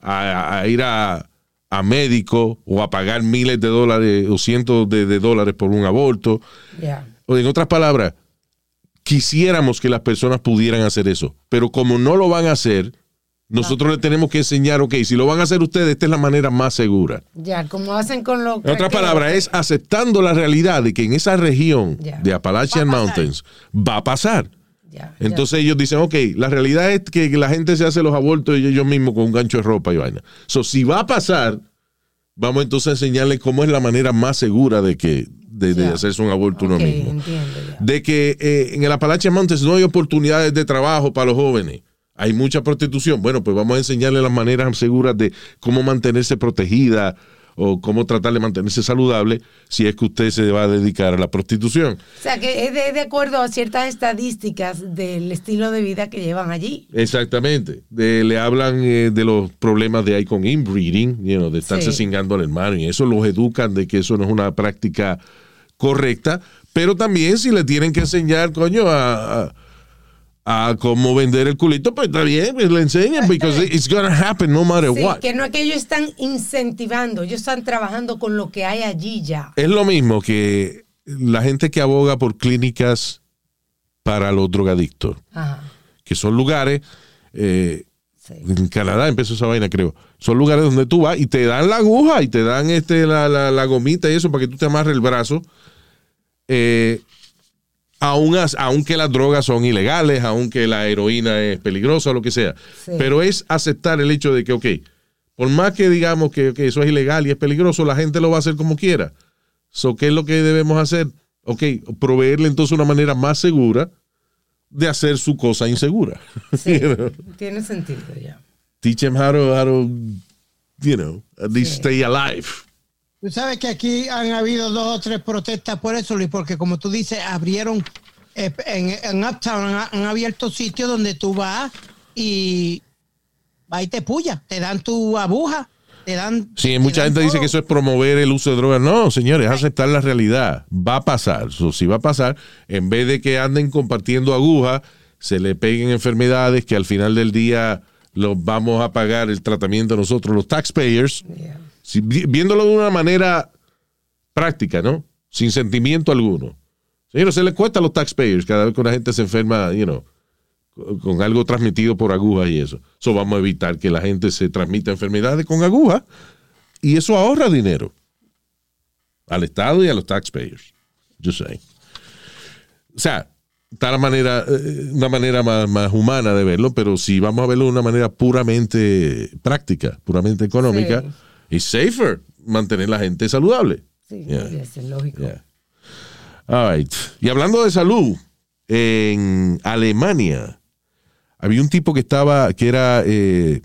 a, a ir a, a médico o a pagar miles de dólares o cientos de, de dólares por un aborto. O en otras palabras, quisiéramos que las personas pudieran hacer eso, pero como no lo van a hacer, nosotros les tenemos que enseñar, ok, si lo van a hacer ustedes, esta es la manera más segura. Ya, como hacen con los. En otras palabras, es aceptando la realidad de que en esa región Ya. de Appalachian Va. Mountains va a pasar. Ya, Entonces ellos dicen, ok, la realidad es que la gente se hace los abortos ellos mismos con un gancho de ropa y vaina. So, si va a pasar, vamos entonces a enseñarles cómo es la manera más segura de que de, de hacerse un aborto ya. uno mismo. entiendo. De que eh, en el Appalachian Mountains no hay oportunidades de trabajo para los jóvenes. Hay mucha prostitución. Bueno, pues vamos a enseñarles las maneras seguras de cómo mantenerse protegida o cómo tratar de mantenerse saludable si es que usted se va a dedicar a la prostitución. O sea, que es de, de acuerdo a ciertas estadísticas del estilo de vida que llevan allí. Exactamente. De- le hablan eh, de los problemas de ahí con inbreeding, you know, de estarse Sí. cingando al hermano, y eso los educan de que eso no es una práctica correcta, pero también si le tienen que enseñar, coño, a, a, a cómo vender el culito, pues está bien, pues le enseñan, because it's gonna happen no matter Sí, what. que no es que ellos están incentivando, ellos están trabajando con lo que hay allí ya. Es lo mismo que la gente que aboga por clínicas para los drogadictos, Ajá. que son lugares... eh, Sí. En Canadá empezó esa vaina, creo. Son lugares donde tú vas y te dan la aguja y te dan este la, la- la gomita y eso para que tú te amarres el brazo. Eh, Aun as- aunque las drogas son ilegales, aunque la heroína es peligrosa lo que sea. Sí. Pero es aceptar el hecho de que, ok, por más que digamos que eso es ilegal y es peligroso, la gente lo va a hacer como quiera. So, ¿Qué es lo que debemos hacer? Ok, proveerle entonces una manera más segura de hacer su cosa insegura. Sí, You know? tiene sentido ya. Teach them how to, how to, you know, at least Sí. stay alive. Tú sabes que aquí han habido dos o tres protestas por eso, Luis, porque como tú dices, abrieron eh, en, en Uptown, han, han abierto sitios donde tú vas y va y te puya, te dan tu aguja, te dan. Sí, te mucha dan gente dice que eso es promover el uso de drogas. No, señores, es aceptar la realidad. Va a pasar. So, si va a pasar, en vez de que anden compartiendo agujas, se le peguen enfermedades que al final del día los vamos a pagar el tratamiento nosotros, los taxpayers, Yeah. Si- vi- viéndolo de una manera práctica, ¿no? Sin sentimiento alguno. Señores, se le cuesta a los taxpayers cada vez que una gente se enferma, con- algo transmitido por agujas y eso. Eso vamos a evitar que la gente se transmita enfermedades con agujas y eso ahorra dinero al Estado y a los taxpayers. Yo sé. O sea, está la manera, eh, una manera más, más humana de verlo, pero si vamos a verlo de una manera puramente práctica, puramente económica, es safer mantener la gente saludable. Sí, Yeah. ser lógico. Yeah. All right. Y hablando de salud, en Alemania había un tipo que estaba, que era eh,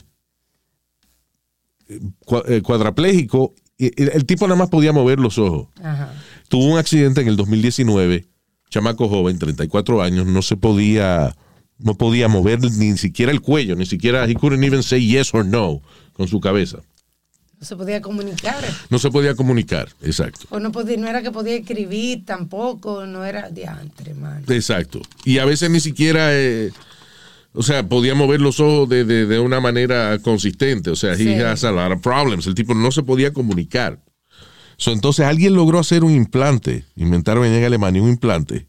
eh, cuadrapléjico. y El, el tipo nada más podía mover los ojos. Ajá. Tuvo un accidente en el 2019, chamaco joven, 34 años, no se podía, no podía mover ni siquiera el cuello, ni siquiera, he couldn't even say yes or no con su cabeza. No se podía comunicar. No se podía comunicar, exacto. O no, podía, no era que podía escribir tampoco, no era diantre, mano. Exacto. Y a veces ni siquiera, eh, o sea, podía mover los ojos de, de- de una manera consistente. O sea, Sí. he has a lot of problems. El tipo no se podía comunicar. So, entonces alguien logró hacer un implante, inventaron en Alemania un implante.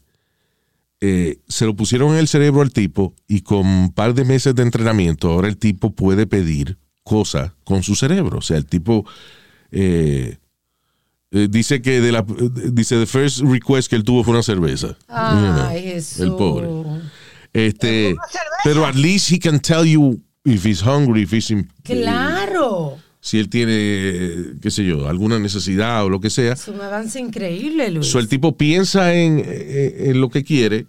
Eh, se lo pusieron en el cerebro al tipo y con un par de meses de entrenamiento ahora el tipo puede pedir cosas con su cerebro. O sea, el tipo eh, eh, dice que de la eh, dice the first request que él tuvo fue una cerveza. Ay, You know, Jesús. el pobre. Este, pero at least he can tell you if he's hungry, if he's in- Claro. si él tiene, qué sé yo, alguna necesidad o lo que sea. Es un avance increíble, Luis. So, el tipo piensa en, en lo que quiere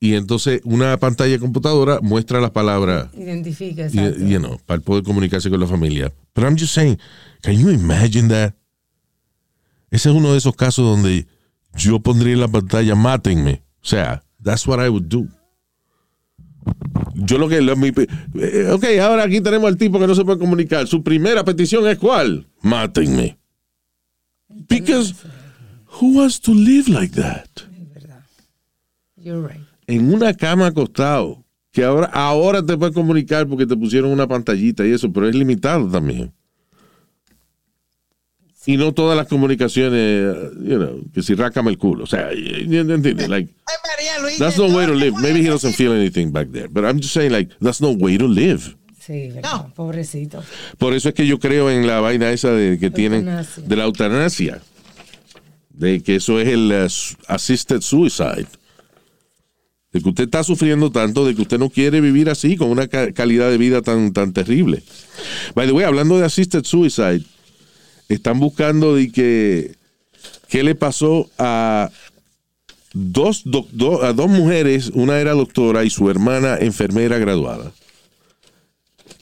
y entonces una pantalla de computadora muestra las palabras, Identifica, y- exacto. you know, para poder comunicarse con la familia. Pero I'm just saying, can you imagine that? Ese es uno de esos casos donde yo pondría en la pantalla, mátenme. O sea, that's what I would do. Yo lo que... Lo, mi- eh, ok, ahora aquí tenemos al tipo que no se puede comunicar. Su primera petición es ¿cuál? Mátenme. Because who wants to live like that? Es verdad. You're right. En una cama acostado. Que ahora, ahora te puedes comunicar porque te pusieron una pantallita y eso, pero es limitado también. Y no todas las comunicaciones, you know, que si rácame el culo. O sea, ¿entiendes? Like, that's no way to live. Maybe he doesn't feel anything back there. But I'm just saying, like, that's no way to live. Sí, verdad. No. Pobrecito. Por eso es que yo creo en la vaina esa de que tienen, de la eutanasia. De que eso es el uh, assisted suicide. De que usted está sufriendo tanto, de que usted no quiere vivir así, con una ca- calidad de vida tan, tan terrible. By the way, hablando de assisted suicide, están buscando de que qué le pasó a dos, do- a dos mujeres, una era doctora y su hermana enfermera graduada,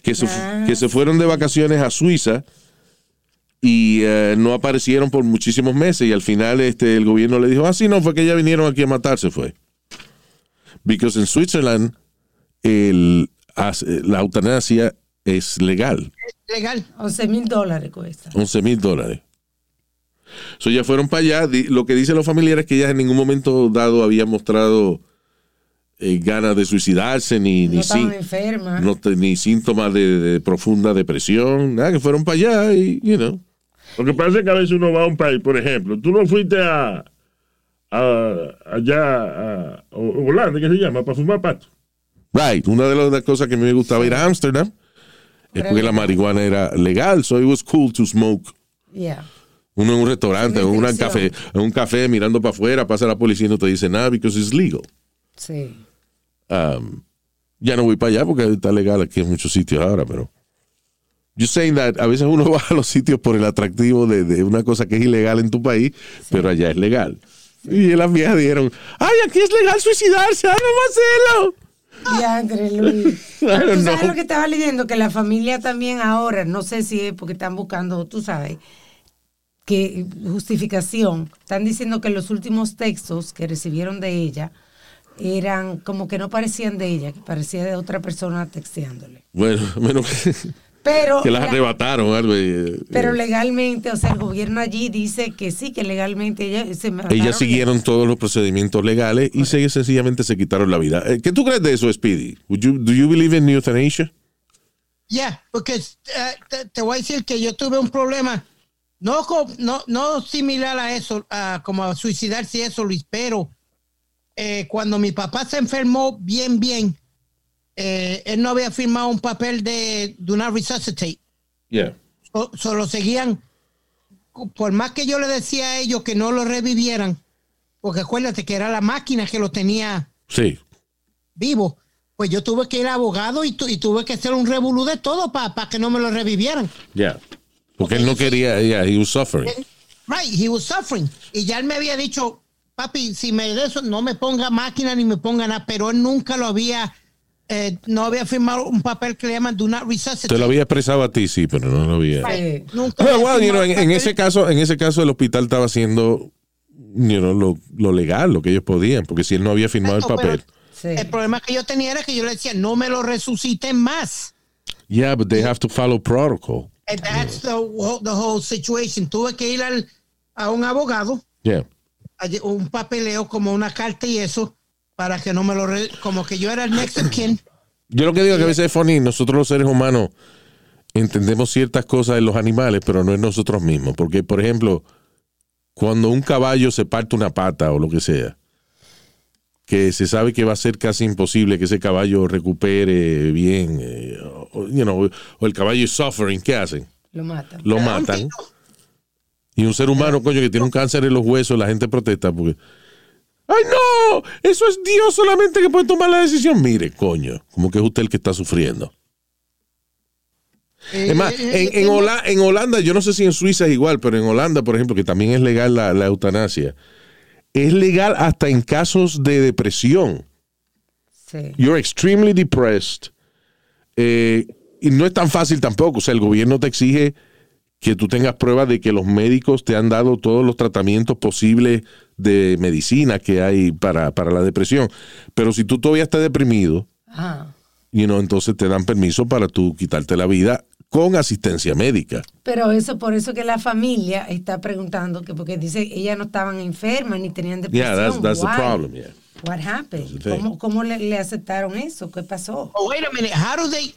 que se, que se fueron de vacaciones a Suiza y eh, no aparecieron por muchísimos meses y al final este, el gobierno le dijo, ah, sí, no, fue que ya vinieron aquí a matarse, fue. Because en Switzerland el, la eutanasia es legal. legal. 11 mil dólares cuesta. 11 mil dólares. So ya fueron para allá. Lo que dicen los familiares es que ellas en ningún momento dado habían mostrado eh, ganas de suicidarse, ni, ni, No estaban sí- enfermas. no ni síntomas de, de profunda depresión. Nada, que fueron para allá y, you know. Lo que pasa es que a veces uno va a un país, por ejemplo, tú no fuiste a, a allá a, Holanda, ¿qué se llama? Para fumar pato. Right. Una de las, cosas que a mí me gustaba ir a Ámsterdam es porque la marihuana era legal, so it was cool to smoke Yeah. Uno en un restaurante, en, una Restricción. café, en un café mirando para afuera, pasa la policía y no te dice nada because it's legal. Sí. Um, ya no voy para allá porque está legal aquí en muchos sitios ahora, pero. You're saying that a veces uno va a los sitios por el atractivo de, de una cosa que es ilegal en tu país, pero allá es legal. Y las viejas dijeron, ay, aquí es legal suicidarse, ay, vamos a hacerlo. Diantre, Luis. I Pero don't tú sabes lo que estaba leyendo, que la familia también ahora, no sé si es porque están buscando, tú sabes, que justificación, están diciendo que los últimos textos que recibieron de ella eran como que no parecían de ella, que parecía de otra persona texteándole. Bueno, menos que, Pero, que las la- arrebataron algo. y, eh, pero legalmente, o sea, el gobierno allí dice que sí, que legalmente ella se mandaron- Ellas siguieron todos los procedimientos legales y se, sencillamente se quitaron la vida. Eh, ¿Qué tú crees de eso, Speedy? Would you- do you believe in euthanasia? Ya, porque eh, te, te voy a decir que yo tuve un problema, no, no, no similar a eso, a, como a suicidarse y eso, Luis, pero eh, cuando mi papá se enfermó bien, bien, eh, él no había firmado un papel de do not resuscitate. Yeah. So- Solo seguían, por más que yo le decía a ellos que no lo revivieran, porque acuérdate que era la máquina que lo tenía Sí. vivo, pues yo tuve que ir a abogado y, tu- y tuve que hacer un revolú de todo para que no me lo revivieran. Yeah. Porque él no quería, yeah, he was suffering. Right, he was suffering. Y ya él me había dicho, papi, si me de eso, no me ponga máquina ni me ponga nada, pero él nunca lo había, eh, no había firmado un papel que le llaman do not resuscitate. Te lo había expresado a ti, sí, pero no lo había. Sí. Nunca había you know, en, en ese caso, en ese caso el hospital estaba haciendo you know, lo, lo legal, lo que ellos podían, porque si él no había firmado el papel. Sí. El problema que yo tenía era que yo le decía, no me lo resuciten más. Yeah, but they have to follow protocol. And that's the, whole- the whole situation. Tuve que ir al, a un abogado, Yeah. allí- un papeleo como una carta y eso, para que no me lo, re- como que yo era el next of kin. Yo lo que digo es que a veces es funny, nosotros los seres humanos entendemos ciertas cosas en los animales, pero no en nosotros mismos. Porque, por ejemplo, cuando un caballo se parte una pata o lo que sea, que se sabe que va a ser casi imposible que ese caballo recupere bien, eh, o, you know, o el caballo es suffering, ¿qué hacen? Lo matan. Lo matan. Y un ser humano, coño, que tiene un cáncer en los huesos, la gente protesta porque. ¡Ay, no! Eso es Dios solamente que puede tomar la decisión. Mire, coño, como que es usted el que está sufriendo. Eh, Es más, eh, en, en Hola- en Holanda, yo no sé si en Suiza es igual, pero en Holanda, por ejemplo, que también es legal la, la eutanasia, es legal hasta en casos de depresión. Sí. You're extremely depressed. eh, y no es tan fácil tampoco. O sea, el gobierno te exige que tú tengas pruebas de que los médicos te han dado todos los tratamientos posibles de medicina que hay para, para la depresión. Pero si tú todavía estás deprimido, Ajá. you know, entonces te dan permiso para tú quitarte la vida con asistencia médica. Pero eso, por eso que la familia está preguntando, que porque dice, ellas no estaban enfermas ni tenían depresión. Yeah, that's, that's the problem. Yeah. What happened? ¿Cómo, cómo le, le aceptaron eso? ¿Qué pasó? Oh, wait a minute, how do they-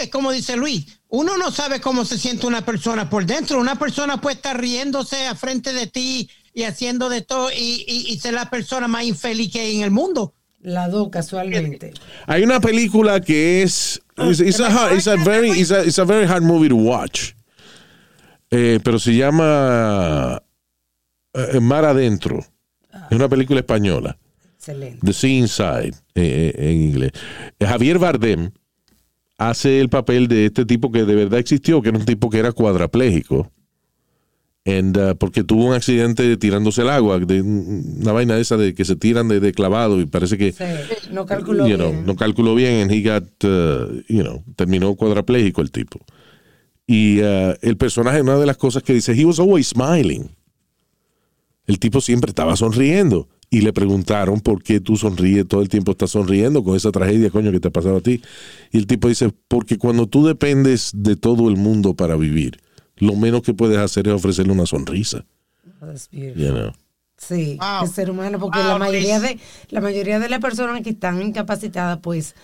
Es como dice Luis, uno no sabe cómo se siente una persona por dentro. Una persona puede estar riéndose a frente de ti y haciendo de todo y, y- y ser la persona más infeliz que hay en el mundo. La dos, casualmente. Hay una película que es it's, it's a, hard- it's a very it's a, it's a very hard movie to watch. Eh, pero se llama eh, Mar adentro. Es una película española. Excelente. The Sea Inside eh, eh, en inglés. Javier Bardem hace el papel de este tipo que de verdad existió, que era un tipo que era cuadraplégico. And, uh, porque tuvo un accidente tirándose al agua, de un- una vaina esa de que se tiran de, de clavado y parece que Sí, no calculó you know, bien. no calculó bien and he got, uh, you know, terminó cuadraplégico el tipo. Y uh, el personaje, una de las cosas que dice, he was always smiling. El tipo siempre estaba sonriendo. Y le preguntaron por qué tú sonríes, todo el tiempo estás sonriendo con esa tragedia, coño, que te ha pasado a ti. Y el tipo dice, porque cuando tú dependes de todo el mundo para vivir, lo menos que puedes hacer es ofrecerle una sonrisa. Oh, that's beautiful. You know. Sí, Wow. el ser humano, porque Wow, la mayoría Luis. de la mayoría de las personas que están incapacitadas, pues,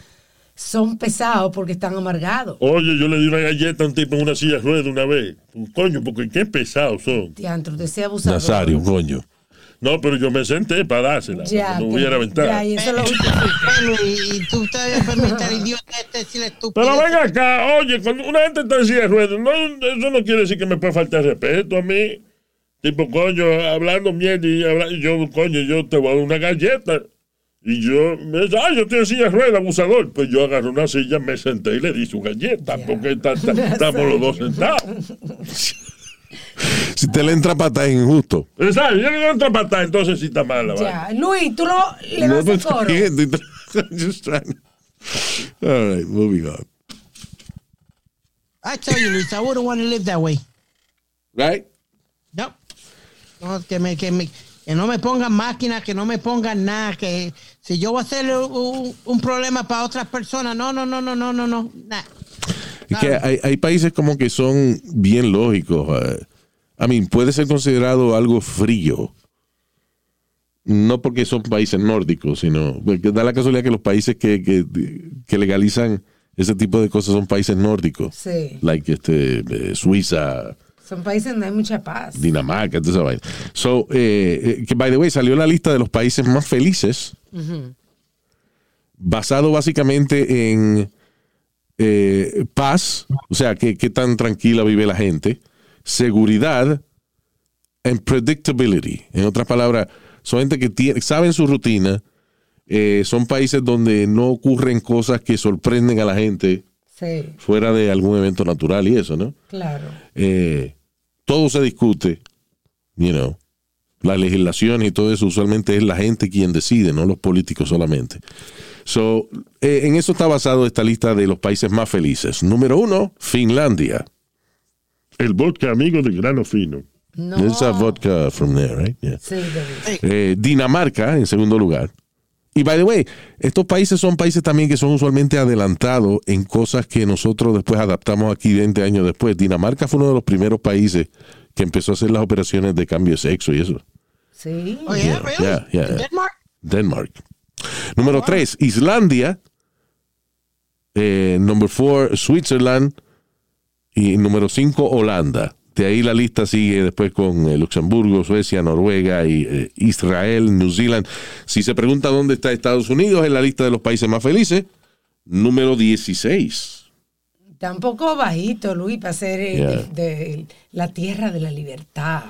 son pesados porque están amargados. Oye, yo le di una galleta a un tipo en una silla de ruedas una vez. Coño, porque qué pesados son. Diantro, desea abusador. Nazario, coño. No, pero yo me senté para dársela. Ya, no hubiera ya, ventana. y eso lo justifica. Bueno, y, y tú te permites al idiota este decirle estúpido. Pero ven acá, oye, cuando una gente está en silla de ruedas, no, eso no quiere decir que me pueda faltar respeto a mí. Tipo, coño, hablando mierda y habla- y yo, coño, yo te voy a dar una galleta. Y yo, me dice, ah, yo estoy en silla de ruedas, abusador. Pues yo agarré una silla, me senté y le di su galleta, porque ta- ta- estamos los dos sentados. Si te le entra pata es injusto. Exacto, yo le doy otra patada, entonces sí está mal la. Ya. Luis, tú lo, le No, das el pues, coro. just trying. All right, moving on. I tell you, Luis, I wouldn't want to live that way. Right? No. No, que, me, que, me, que no me pongan máquinas, que no me pongan nada, que si yo voy a hacer un, un problema para otras personas, no, no, no, no, no, no, no, nah. Es que hay, hay países como que son bien lógicos. eh. I mean, puede ser considerado algo frío. No porque son países nórdicos, sino porque da la casualidad que los países que, que, que legalizan ese tipo de cosas son países nórdicos. Sí. Like este, eh, Suiza, Son países donde hay mucha paz. Dinamarca, toda esa vaina. So, eh, eh, que by the way, salió la lista de los países más felices, basado básicamente en eh, paz, o sea, que qué tan tranquila vive la gente, seguridad, and predictability. En otras palabras, son gente que tiene, saben su rutina, eh, son países donde no ocurren cosas que sorprenden a la gente Sí, fuera de algún evento natural y eso, ¿no? claro. eh, todo se discute, you know, la legislación y todo eso usualmente es la gente quien decide, no los políticos solamente. So, eh, en eso está basado esta lista de los países más felices. Número uno, Finlandia. El vodka amigo de grano fino. No. A vodka from there, right? Yeah. Sí. Eh, Dinamarca en segundo lugar. Y by the way, estos países son países también que son usualmente adelantados en cosas que nosotros después adaptamos aquí 20 años después. Dinamarca fue uno de los primeros países que empezó a hacer las operaciones de cambio de sexo y eso. Sí. Oh, yeah, Yeah, really? yeah, yeah. Denmark? Denmark. Número 3, Islandia. Eh, número 4, Switzerland. Y número 5, Holanda. De ahí la lista sigue después con eh, Luxemburgo, Suecia, Noruega y eh, Israel, New Zealand. Si se pregunta dónde está Estados Unidos en la lista de los países más felices, número 16. Tampoco bajito, Luis, para ser eh, Yeah. de, de la tierra de la libertad.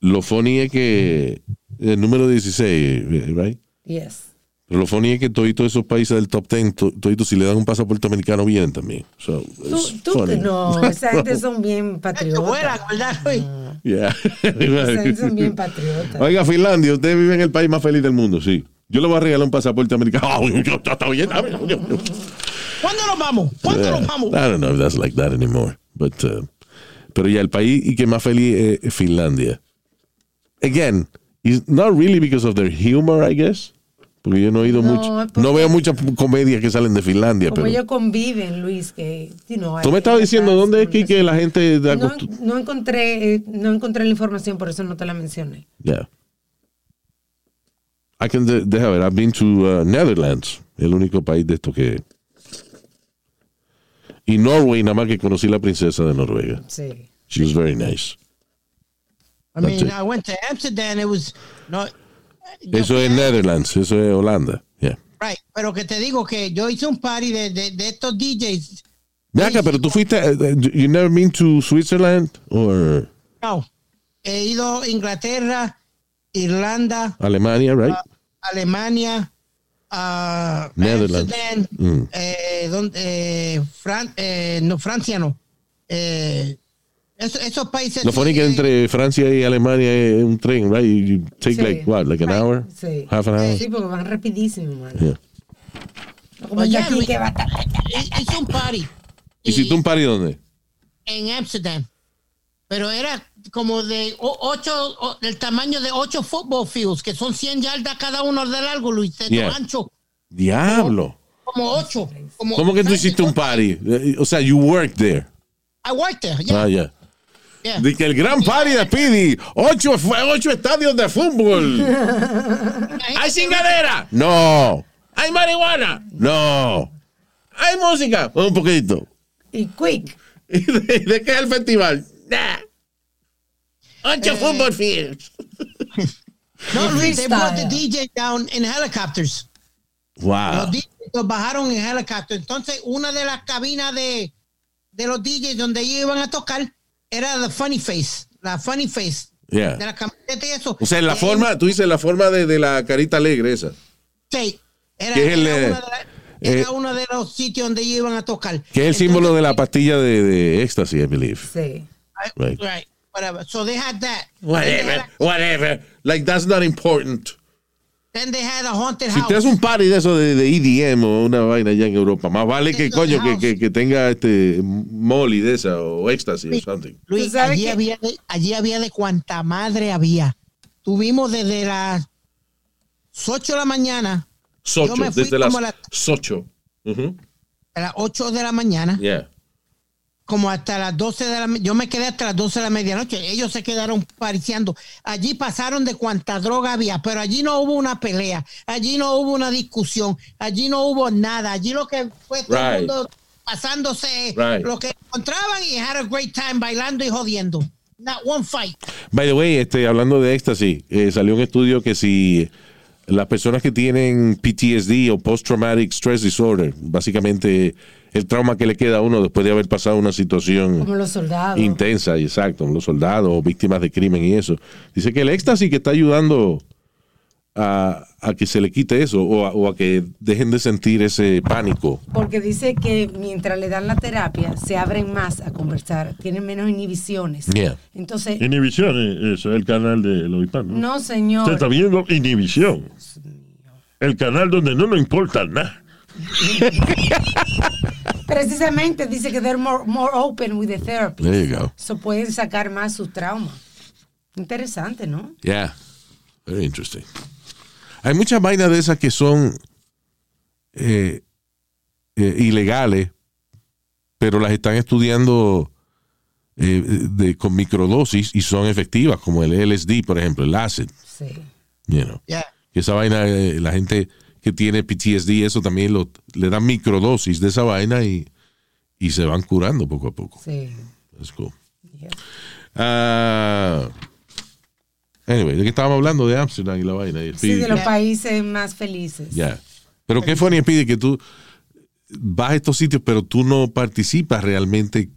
Lo funny es que el número 16, eh, right? Yes. Pero lo funny es que todos esos países del top 10, to- toditos si le dan un pasaporte americano vienen también. So, Tú, tú- no, esa gente son bien Qué patriotas. buena, ¿verdad? Yeah. Esa gente son bien patriotas. Oiga, Finlandia, usted vive en el país más feliz del mundo, sí. Yo le voy a regalar un pasaporte americano. Oh, yo- está bien. ¿Cuándo nos vamos? ¿Cuándo Yeah. nos vamos? I don't know if that's like that anymore. But, uh, pero ya el país y que más feliz es, es Finlandia. Again, it's not really because of their humor, I guess. Porque yo no he oído No, mucho. es porque- No veo muchas comedias que salen de Finlandia. Como pero ellos conviven, Luis, que you know, Tú me estabas diciendo dónde es que, que la gente da No, no encontré, eh, no encontré la información, por eso no te la mencioné. Yeah. I can, de- deja ver, I've been to uh, Netherlands, el único país de esto que. Y Norway, nada más que conocí la princesa de Noruega. Sí. She was very nice. I mean. I went to Amsterdam, it was... No, yo Eso es Netherlands, eso es Holanda. Yeah. Right, pero que te digo que yo hice un party de, de, de estos DJs. Acá, pero tú fuiste. eh, eh, you never been to Switzerland or No, he ido a Inglaterra, Irlanda, Alemania, right? Ah, Alemania, a Netherlands. Amsterdam, Mm. eh, donde, eh, Fran- eh, no, Francia no. Eh, eso- esos países. Lo funny que entre Francia y Alemania es un tren, right? You, you take Sí. like, what, like an Right. hour? Sí. Half an hour? Sí, porque van rapidísimo, man. Yeah. No como Oye, aquí que va Hice un party. ¿Hiciste un party dónde? en Amsterdam. Pero era como de o- ocho, o- del tamaño de ocho football fields, que son 100 yardas cada uno de largo, Luis, de Yeah. ancho, Diablo. como ocho. Como, ¿Cómo que tú hiciste un party? Eh, O sea, you worked there. I worked there, yeah, Ah, ya. Yeah. De que el gran party de Speedy. Ocho, fue ocho estadios de fútbol. ¿Hay cingadera? No. ¿Hay marihuana? No. ¿Hay música? Un poquito. Y quick. ¿Y de, de qué es el festival? Nah. Ocho fútbol fields. No, Luis, they brought the. DJ down in helicopters. Wow. Los DJs los bajaron en helicopter. Entonces, una de las cabinas de, de los DJs donde ellos iban a tocar era the funny face, la funny face. Yeah. de la camiseta y eso. O sea, la Eh, forma, tú dices la forma de, de la carita alegre esa. Sí. Era, el, era eh, una de la- era eh, uno de los sitios donde ellos iban a tocar. Que es el símbolo de la pastilla de, de éxtasis, I believe. Sí. Right. Right. Whatever. So they had that. Whatever, whatever. Like, that's not important. Then they had a haunted Si house. te haces un party de eso de, de EDM o una vaina allá en Europa, más vale que coño que, que, que tenga este molly de esa o éxtasis o something. Luis, allí que- había, de, allí había de cuanta madre había. Tuvimos desde las 8 de la mañana Socho, Yo me fui desde las como a la- Socho. Ujú. a las 8 de la mañana, Yeah. Como hasta las 12 de la Yo me quedé hasta las 12 de la medianoche. Ellos se quedaron pariciando. Allí pasaron de cuanta droga había, pero allí no hubo una pelea. Allí no hubo una discusión. Allí no hubo nada. Allí lo que fue todo el mundo pasándose Right. lo que encontraban y had a great time bailando y jodiendo. Not one fight. By the way, este, hablando de éxtasis, eh, salió un estudio que si las personas que tienen PTSD o Post Traumatic Stress Disorder, básicamente el trauma que le queda a uno después de haber pasado una situación Como los soldados. intensa, y exacto, los soldados o víctimas de crimen y eso. Dice que el éxtasis que está ayudando a, a que se le quite eso o a, o a que dejen de sentir ese pánico. Porque dice que mientras le dan la terapia, se abren más a conversar, tienen menos inhibiciones. Yeah. Entonces, Inhibición, eso es el canal de los hispanos. no, Usted señor. está viendo Inhibición. El canal donde no nos importa nada. Precisamente dice que they're more, more open with the therapy. There you go. So pueden sacar más sus traumas. Interesante, ¿no? Yeah. Very interesting. Hay muchas vainas de esas que son eh, eh, ilegales, pero las están estudiando eh, de, con microdosis y son efectivas, como el LSD, por ejemplo, el acid. Sí. You know. Yeah. Esa vaina, eh, la gente que tiene PTSD, eso también lo, le dan microdosis de esa vaina y, y se van curando poco a poco. Sí. That's cool. Yeah. Ah, anyway, ¿de qué estábamos hablando? De Amsterdam y la vaina. y el Sí, de los países más felices. Ya. Pero qué funny pide que tú vas a estos sitios, pero tú no participas realmente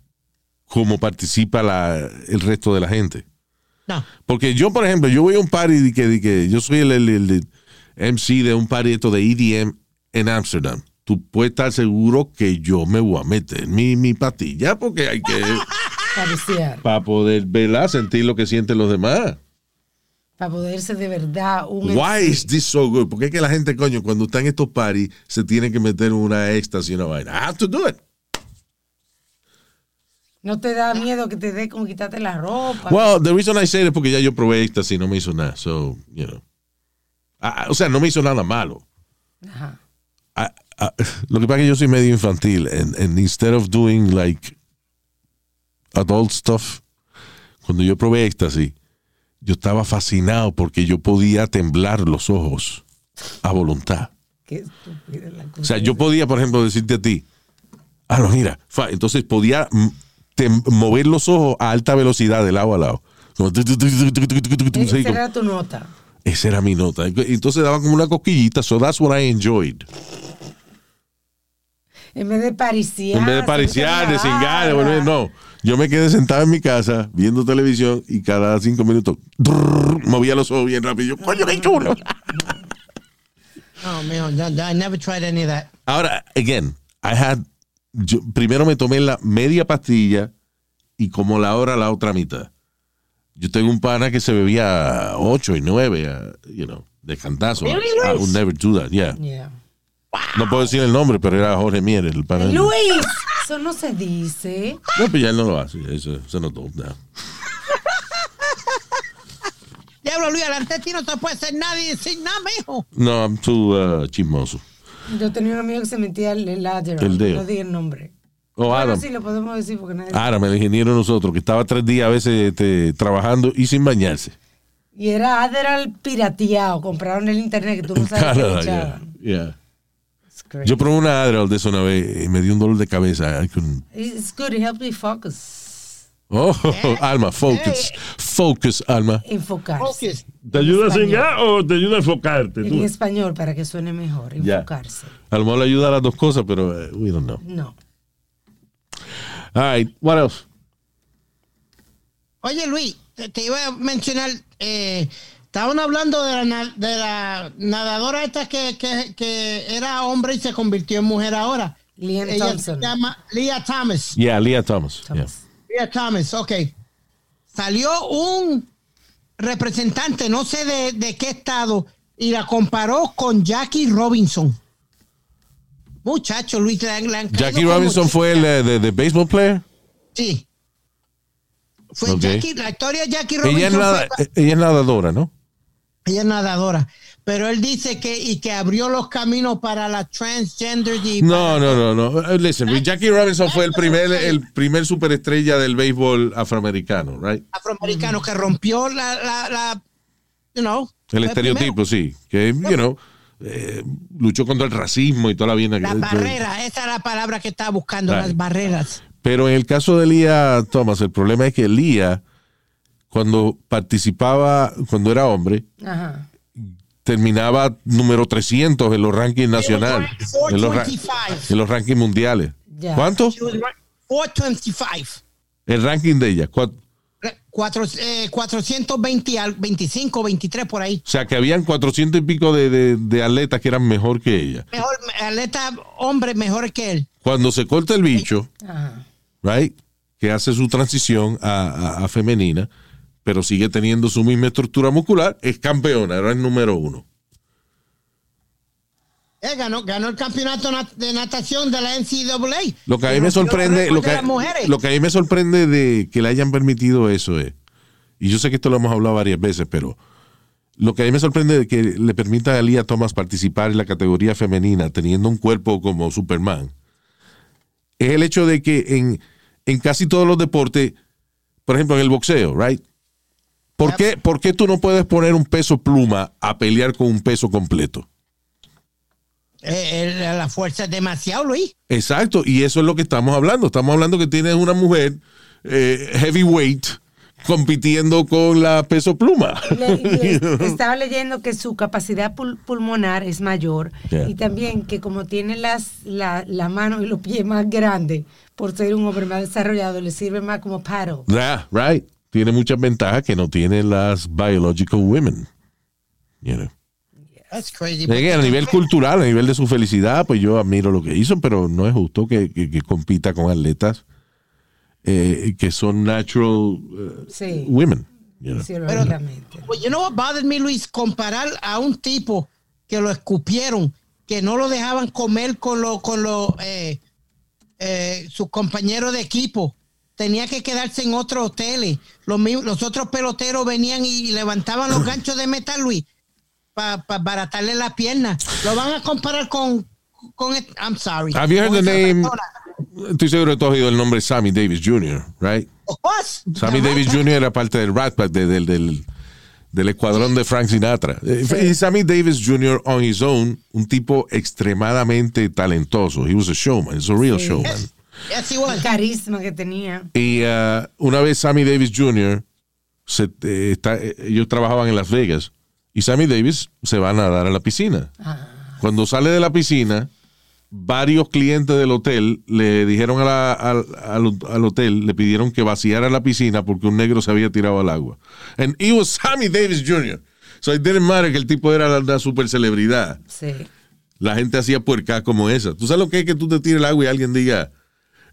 como participa la, el resto de la gente. No. Porque yo, por ejemplo, yo voy a un party de que, de que yo soy el, el- el MC de un party esto de EDM en Amsterdam. Tú puedes estar seguro que yo me voy a meter mi, mi patilla porque hay que, para poder verla, sentir lo que sienten los demás. Para poder ser de verdad un. Why is this so good? Porque es que la gente, coño, cuando está en estos parties, se tiene que meter una éxtasis y una vaina. I have to do it. No te da miedo que te dé como quitarte la ropa. Well, the reason I say it es porque ya yo probé éxtasis y no me hizo nada. So, you know. O sea, no me hizo nada malo. Lo que pasa es que yo soy medio infantil. And, and instead of doing like adult stuff, cuando yo probé éxtasis, yo estaba fascinado porque yo podía temblar los ojos a voluntad. Qué la cosa o sea, yo podía, por ejemplo, decirte a ti, ah, no, mira, fa. entonces podía mover los ojos a alta velocidad de lado a lado. Como, tu, tu nota. Esa era mi nota. Entonces daba como una cosquillita, so that's what I enjoyed. En vez de pariciar. en vez de pariciar, de cingar, de volver- no. Yo me quedé sentado en mi casa viendo televisión y cada cinco minutos drrr, movía los ojos bien rápido. Yo, coño, qué chulo. No, mijo, no, no, I never tried any of that. Ahora, again, I had. yo primero me tomé la media pastilla y como la hora la otra mitad. Yo tengo un pana que se bebía ocho y nueve, uh, you know, de cantazo. I would never do that, yeah. Yeah. No puedo decir el nombre, pero era Jorge Mier, el pana. Luis, eso no se dice. No, pues ya él no lo hace, eso se notó. ya. Diablo, Luis, delante de ti no te puede hacer nadie decir nada, mijo. No, I'm too uh, chismoso. Yo tenía un amigo que se metía el, el El dedo. No diga el nombre. Bueno, Adam. sí, lo podemos decir porque nadie. Adam, el ingeniero de nosotros, que estaba tres días a veces este, trabajando y sin bañarse. Y era Adderall pirateado. Compraron en el internet que tú no sabes qué Canadá, echaban. yeah, yeah. Yo probé una Adderall de eso una vez y me dio un dolor de cabeza. I couldn't- It's good. It helps me focus. Oh, Alma, focus. Focus, Alma. Enfocarse. Focus. ¿Te ayuda a cingar o te ayuda a enfocarte? En Tú? español para que suene mejor. Ya. Enfocarse. A lo mejor le ayuda a las dos cosas, pero eh, we don't know. No. All right, what else? Oye, Luis, te, te iba a mencionar, eh, estaban hablando de la, de la nadadora esta que, que, que era hombre y se convirtió en mujer ahora. Thompson. se llama Leah Thomas. Yeah, Leah Thomas. yeah. Thomas. Leah Thomas, ok. Salió un representante, no sé de, de qué estado, y la comparó con Jackie Robinson. Muchacho, Luis, caído Jackie Robinson fue el de, de baseball player. Sí. Fue. Jackie, la historia de Jackie Robinson. Ella es, nada- fue- eh, ella es nadadora, ¿no? ella es nadadora. Pero él dice que y que abrió los caminos para la transgender y No, no, no, no. Eh, Listen, Jackie Robinson fue el primer, el primer superestrella del béisbol afroamericano, right? afroamericano que rompió la, la, la you know, El estereotipo, sí. Que, you know, eh, luchó contra el racismo y toda la bien. primero. Las barreras, esa es la palabra que estaba buscando, Right. las barreras. Pero en el caso de Lía Thomas, el problema es que Lía, cuando participaba, cuando era hombre, Ajá. terminaba número 300 en los rankings nacionales. En los, ra- 425. en los rankings mundiales. Ya. ¿Cuánto? She was right. 425. El ranking de ella. Cuat- Cuatro, eh, 420, al- 25, 23 por ahí. O sea, que habían 400 y pico de, de- de atletas que eran mejor que ella. Mejor, atleta hombre mejor que él. Cuando se corta el bicho, Ajá. right, que hace su transición a, a- a femenina, pero sigue teniendo su misma estructura muscular, es campeona, era el número uno. Él ganó, ganó el campeonato nat- de natación de la NCAA. Lo que a mí me sorprende, lo de que, lo que a mí me sorprende de que le hayan permitido eso es, y yo sé que esto lo hemos hablado varias veces, pero lo que a mí me sorprende de que le permita a Lía Thomas participar en la categoría femenina teniendo un cuerpo como Superman, es el hecho de que en, en casi todos los deportes, por ejemplo en el boxeo, right? ¿Por qué, ¿Por qué tú no puedes poner un peso pluma a pelear con un peso completo? Eh, la fuerza es demasiado, Luis. Exacto, y eso es lo que estamos hablando. Estamos hablando que tienes una mujer eh, heavyweight compitiendo con la peso pluma. Le- le- estaba leyendo que su capacidad pul- pulmonar es mayor Yeah. y también que como tiene las la, la mano y los pies más grandes por ser un hombre más desarrollado le sirve más como paddle. Yeah, right. Tiene muchas ventajas que no tienen las biological women. You know. That's crazy. Again, a nivel cultural, a nivel de su felicidad, pues yo admiro lo que hizo, pero no es justo que, que- que compita con atletas eh, que son natural eh, Sí, women. you know. sí, lógicamente. Pues you know what bothered me, Luis, comparar a un tipo que lo escupieron, que no lo dejaban comer con lo, con lo, eh, eh, sus compañeros de equipo. Tenía que quedarse en otros hoteles. Los, los otros peloteros venían y levantaban los ganchos de metal, Luis, para baratarle la pierna. Lo van a comparar con, con I'm sorry. Have you heard the name? persona. Estoy seguro que tú has oído el nombre Sammy Davis Jr., right? Of course. Sammy Davis Jr. era parte del Rat Pack, de- del, del, del escuadrón de Frank Sinatra. Eh, Y Sammy Davis Jr. on his own, un tipo extremadamente talentoso. He was a showman, he's a real showman. Yes, he was. El carisma que tenía. Y uh, una vez Sammy Davis Jr., se, eh, está- eh, ellos trabajaban en Las Vegas, y Sammy Davis se va a nadar a la piscina. Cuando sale de la piscina, varios clientes del hotel le dijeron a la- al, al- al hotel, le pidieron que vaciara la piscina porque un negro se había tirado al agua. And it was Sammy Davis Jr. So it didn't matter que el tipo era la, la super celebridad. Sí. La gente hacía puercas como esa. ¿Tú sabes lo que es que tú te tires el agua y alguien diga,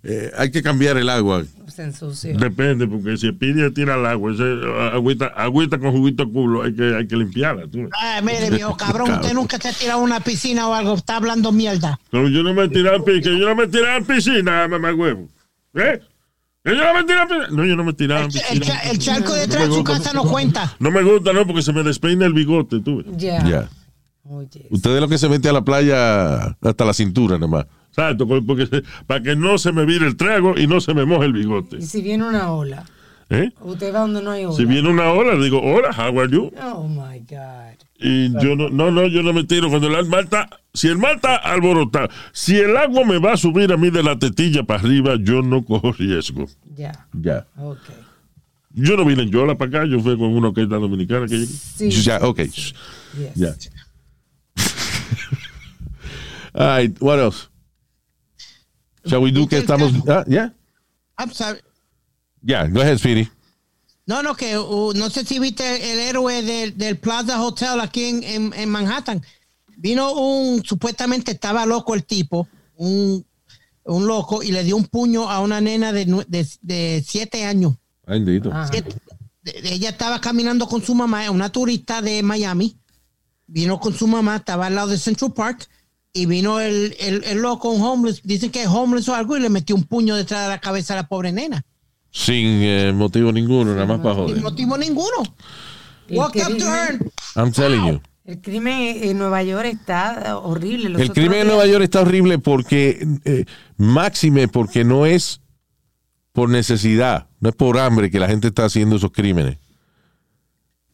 eh, hay que cambiar el agua? Se ensució. Depende, porque si pide tira al agua, ese, agüita, agüita con juguito culo, hay que, hay que limpiarla. tú. Ay, mire, viejo cabrón, usted nunca se ha tirado una piscina o algo, está hablando mierda. Pero yo no me tiré al pi- que yo no me tiré a la piscina, mamá huevo. ¿Eh? Que yo no me tiré a la piscina. No, yo no me tiré a la El, piscina. el el charco detrás de su gusta. casa no cuenta. No me gusta, no, porque se me despeina el bigote, tú. ves. Ya. Ya. Oye. Usted es lo que se mete a la playa hasta la cintura, nada más. Exacto, porque se- para que no se me vire el trago y no se me moje el bigote. Y si viene una ola, ¿Eh? usted va donde no hay ola. Si viene una le digo, hola, how are you? Oh my God. Y yo no, no, no, yo no me tiro. Cuando el mar está, si el mar está alborotado, si el agua me va a subir a mí de la tetilla para arriba, yo no cojo riesgo. Ya. Ya. Ok. Yo no vine en Yola para acá, yo fui con una orquesta dominicana que llegué. Sí. Ya, ok. Yes. Ya. All right, what else? Shall we do que estamos... Ah, yeah? I'm sorry. Yeah, go ahead, Speedy. No, no, que uh, no sé si viste el héroe del, del Plaza Hotel aquí en, en- en Manhattan. Vino un, supuestamente estaba loco el tipo, un, un loco, y le dio un puño a una nena de, de, de siete años. Ay. Siete- ella estaba caminando con su mamá, una turista de Miami. Vino con su mamá, estaba al lado de Central Park. Y vino el, el, el loco, un homeless, dicen que es homeless o algo, y le metió un puño detrás de la cabeza a la pobre nena. Sin eh, motivo ninguno, nada más para Sin joder. motivo ninguno. Walk up to her. I'm telling you. El crimen en Nueva York está horrible. Los El crimen en Nueva York está horrible porque, eh, máxime, porque no es por necesidad, no es por hambre que la gente está haciendo esos crímenes.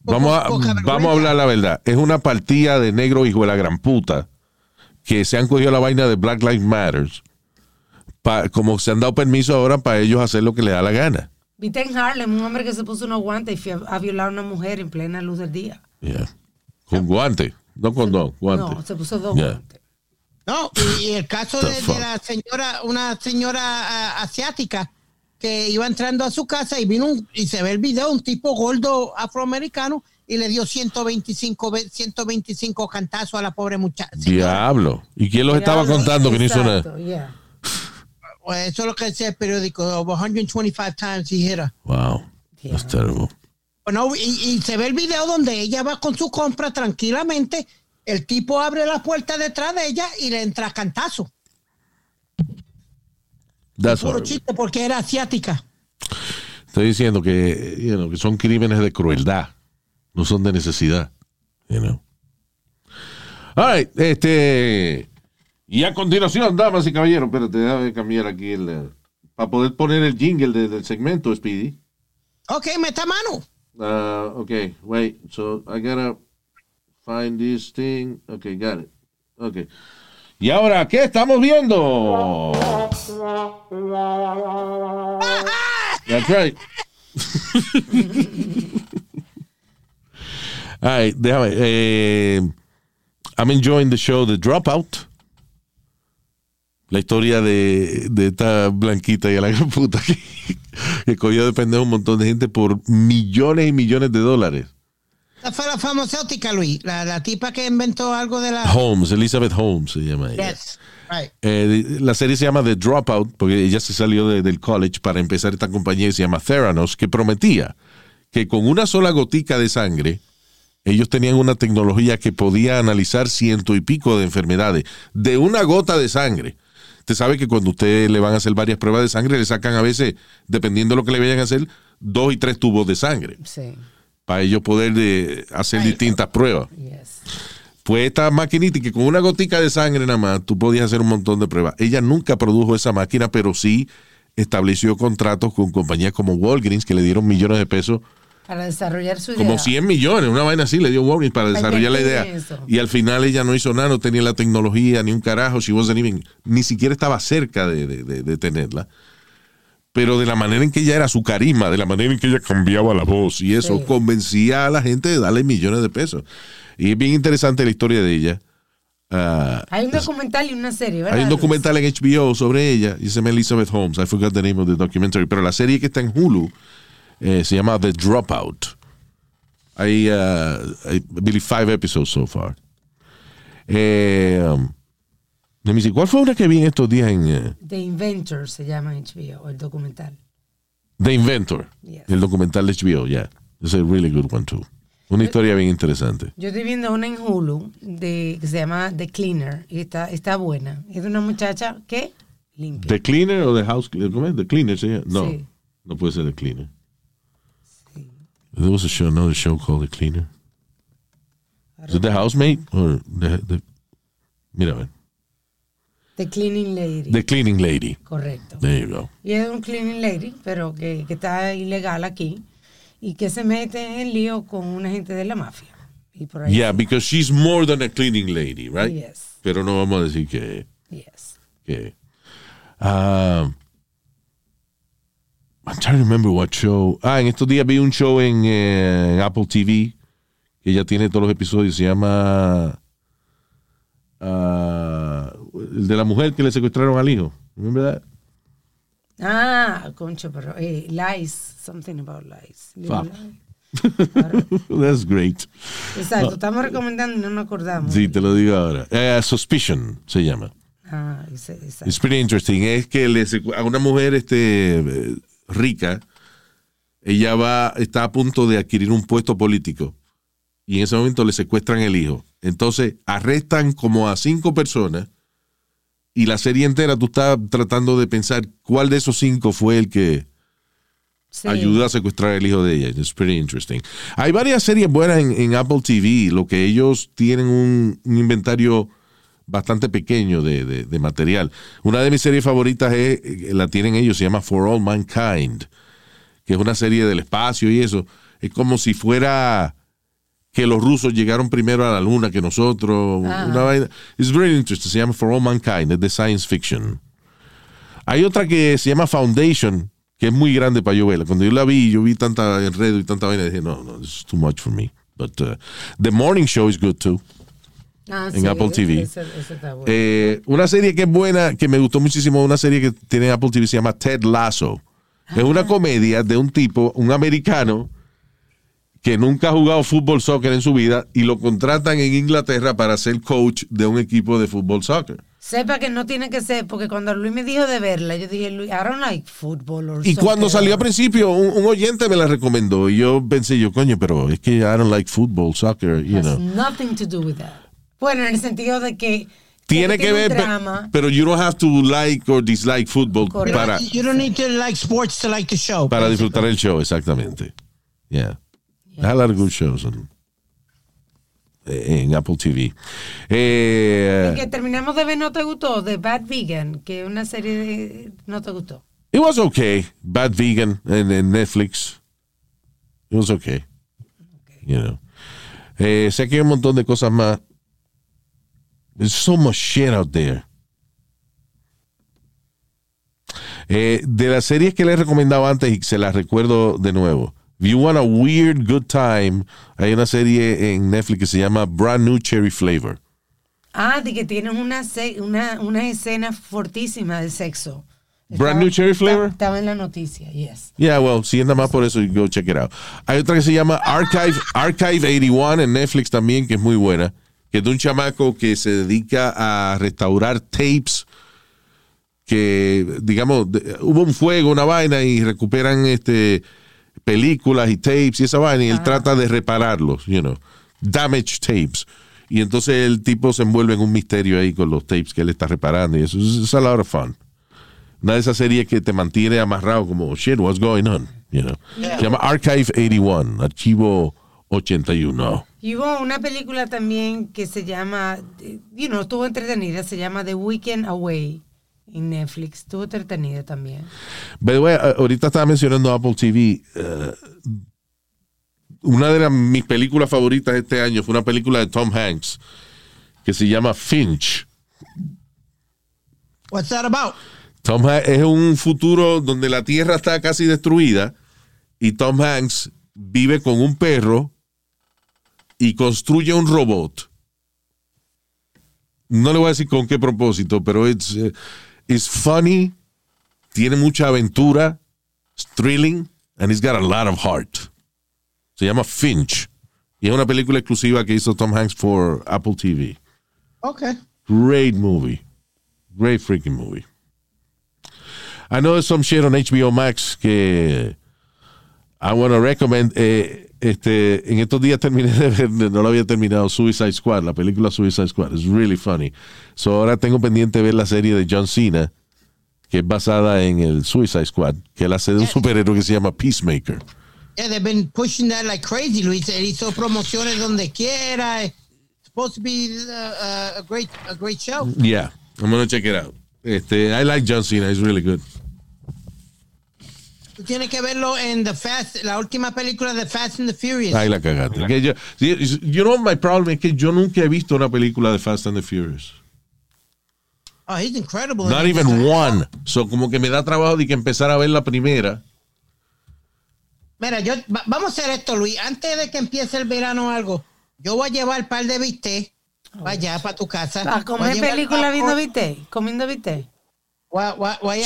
Vamos a, vamos a hablar la verdad. Es una partida de negro hijo de la gran puta que se han cogido la vaina de Black Lives Matters. pa- como se han dado permiso ahora para ellos hacer lo que les da la gana. Viste en Harlem un hombre que se puso unos guantes y fue a, a violar a una mujer en plena luz del día. Yeah. Con guante, no con dos, guante. No, se puso dos Yeah. guantes. No, y, el caso de, la señora, una señora ah, asiática que iba entrando a su casa y vino un- y se ve el video, un tipo gordo afroamericano y le dio 125, ve- 125 cantazos a la pobre muchacha. Diablo. ¿Y quién los estaba contando que no hizo nada? yeah. Pues eso es lo que decía el periódico, over 125 times he hit her. Wow. That's terrible. Bueno, y, y se ve el video donde ella va con su compra tranquilamente, el tipo abre la puerta detrás de ella y le entra cantazo. That's Puro chiste porque era asiática. Estoy diciendo que, you know, que son crímenes de crueldad, no son de necesidad. You know. All right, este. Y a continuación, damas y caballeros, espérate, déjame cambiar aquí el. eh, para poder poner el jingle de- del segmento, Speedy. Ok, meta mano. Uh, okay, wait. So I gotta find this thing. Okay, got it. Okay. Y ahora, ¿qué estamos viendo? That's right. Right, déjame. Eh, I'm enjoying the show The Dropout. La historia de, de esta blanquita y a la puta que, que cogió de un montón de gente por millones y millones de dólares. Esa fue la farmacéutica, Luis. La, la tipa que inventó algo de la. Holmes, Elizabeth Holmes se llama ella. Yes. Right. Eh, la serie se llama The Dropout porque ella se salió de- del college para empezar esta compañía que se llama Theranos, que prometía que con una sola gotica de sangre ellos tenían una tecnología que podía analizar ciento y pico de enfermedades de una gota de sangre. Usted sabe que cuando usted le van a hacer varias pruebas de sangre, le sacan a veces, dependiendo de lo que le vayan a hacer, dos y tres tubos de sangre Sí. Para ellos poder de, hacer distintas pruebas. Yes. Pues esta maquinita que con una gotica de sangre nada más tú podías hacer un montón de pruebas. Ella nunca produjo esa máquina, pero sí estableció contratos con compañías como Walgreens que le dieron millones de pesos, Para desarrollar su idea. como 100 millones, una vaina así le dio Walgreens para desarrollar la idea. eso. Y al final ella no hizo nada, no tenía la tecnología ni un carajo, she wasn't even- ni siquiera estaba cerca de, de- de- de tenerla. Pero de la manera en que ella era su carisma, de la manera en que ella cambiaba la voz y eso, Sí. convencía a la gente de darle millones de pesos. Y es bien interesante la historia de ella. Ah, Hay un documental y una serie, ¿verdad? hay un documental en HBO sobre ella y se llama Elizabeth Holmes. I forgot the name of the documentary. Pero la serie que está en Hulu eh, se llama The Dropout. Hay, uh, I believe, five episodes so far. Eh, um, me ¿Cuál fue una que vi en estos días en eh, The Inventor se llama en HBO, el documental. The Inventor? Yes. El documental de HBO, yeah. It's a really good one, too. Una historia bien interesante. Yo estoy viendo una en Hulu de, que se llama The Cleaner y está, está buena. Es de una muchacha que limpia. ¿The Cleaner o The House Cleaner? ¿Cómo es? ¿The Cleaner? llama? No, Sí. no puede ser The Cleaner. There was a show, another show called The Cleaner. Is it The Housemate? Or the, the- mira, a ver. The Cleaning Lady. The Cleaning Lady. Correcto. There you go. Y es un cleaning lady, pero que, que está ilegal aquí y que se mete en lío con una gente de la mafia. Y por ahí. Yeah, because she's more than a cleaning lady, right? Yes. Pero no vamos a decir que... Yes. que um, I'm trying to remember what show. Ah, en estos días vi un show en, eh, en Apple TV que ya tiene todos los episodios. Se llama ah, el de la mujer que le secuestraron al hijo. Remember that? Ah, concho, pero eh, lies, something about lies. Lies. That's great. Exacto, estamos recomendando y no nos acordamos. Sí, te lo digo ahora. Eh, Suspicion se llama. Ah, exacto. It's pretty interesting. Es que le a una mujer este, eh, rica, ella va, está a punto de adquirir un puesto político y en ese momento le secuestran el hijo. Entonces arrestan como a cinco personas y la serie entera tú estás tratando de pensar cuál de esos cinco fue el que Sí. ayuda a secuestrar el hijo de ella. It's pretty interesting. Hay varias series buenas en, en Apple TV, lo que ellos tienen un, un inventario bastante pequeño de, de- de material. Una de mis series favoritas es, eh, la tienen ellos, se llama For All Mankind, que es una serie del espacio y eso. Es como si fuera que los rusos llegaron primero a la luna que nosotros. Ah. Una vaina. It's very interesting. Se llama For All Mankind, es de science fiction. Hay otra que se llama Foundation, que es muy grande para yo verla. Cuando yo la vi, yo vi tanta enredo y tanta vaina, dije, no, no, this is too much for me. But uh, The Morning Show is good too. Ah, en sí, Apple TV. ese- ese está bueno. Eh, una serie que es buena, que me gustó muchísimo, una serie que tiene en Apple TV, se llama Ted Lasso. Es Ah. una comedia de un tipo, un americano, que nunca ha jugado fútbol soccer en su vida y lo contratan en Inglaterra para ser coach de un equipo de fútbol soccer. Sepa que no tiene que ser, porque cuando Luis me dijo de verla, yo dije, Luis, I don't like football or Y cuando salió al principio, un, un oyente me la recomendó y yo pensé, yo, coño, pero es que I don't like football, soccer, you Has know. nothing to do with that. Bueno, en el sentido de que Tiene que ver, drama. pero you don't have to like or dislike football Correcto. para, You don't need to like sports to like the show. para disfrutar el show, exactamente. Yeah. Of good shows on- en Apple TV. Eh, Y que terminamos de ver No Te Gustó, de Bad Vegan, que es una serie de No Te Gustó. it was okay. Bad Vegan en, en Netflix. It was okay. You know. Eh, sé que hay un montón de cosas más. There's so much shit out there. Eh, de las series que les recomendaba antes y se las recuerdo de nuevo. If you want a weird good time, hay una serie en Netflix que se llama Brand New Cherry Flavor. Ah, de que tienen una, una, una escena fortísima de sexo. Brand New Cherry Flavor? Estaba en la noticia, yes. Yeah, well, si es nada más por eso, go check it out. Hay otra que se llama Archive, Archive 81 en Netflix también, que es muy buena, que es de un chamaco que se dedica a restaurar tapes que, digamos, hubo un fuego, una vaina y recuperan este películas y tapes y esa vaina y él trata de repararlos, you know, damaged tapes. Y entonces el tipo se envuelve en un misterio ahí con los tapes que él está reparando y eso es a lot of fun. Una de esas series que te mantiene amarrado como, shit, what's going on? You know. Se llama Archive 81, Archivo 81. Y hubo una película también que se llama, you know, estuvo entretenida, se llama The Weekend Away en Netflix. Estuvo entretenida también. By the way, ahorita estaba mencionando Apple TV. eh, una de las, mis películas favoritas este año fue una película de Tom Hanks que se llama Finch. What's that about? Tom Hanks es un futuro donde la Tierra está casi destruida y Tom Hanks vive con un perro y construye un robot. No le voy a decir con qué propósito, pero it's, it's funny, tiene mucha aventura, it's thrilling, and he's got a lot of heart. Se llama Finch y es una película exclusiva que hizo Tom Hanks for Apple TV. Okay. Great movie. Great freaking movie. I know there's some shit on HBO Max que I want to recommend. Eh, este, en estos días terminé de ver, no lo había terminado, Suicide Squad, la película Suicide Squad. It's really funny. So ahora tengo pendiente ver la serie de John Cena, que es basada en el Suicide Squad, que él hace de un superhéroe que se llama Peacemaker. Yeah, they've been pushing that like crazy, Luis. Él hizo promociones donde quiera. It's supposed to be uh, uh, a great, a great show. Yeah, I'm gonna check it out. Este, I like John Cena, he's really good. Tú tienes que verlo en The Fast, la última película de Fast and the Furious. Ay, la cagaste. Que yo, sí, you know, my problem es que yo nunca he visto una película de Fast and the Furious. Oh, he's incredible. Not even one. So, como que me da trabajo de que empezar a ver la primera. Mira, yo, va- vamos a hacer esto, Luis. Antes de que empiece el verano o algo, yo voy a llevar un par de bistec para allá, para tu casa. A Voy comer película viendo viste, comiendo viste.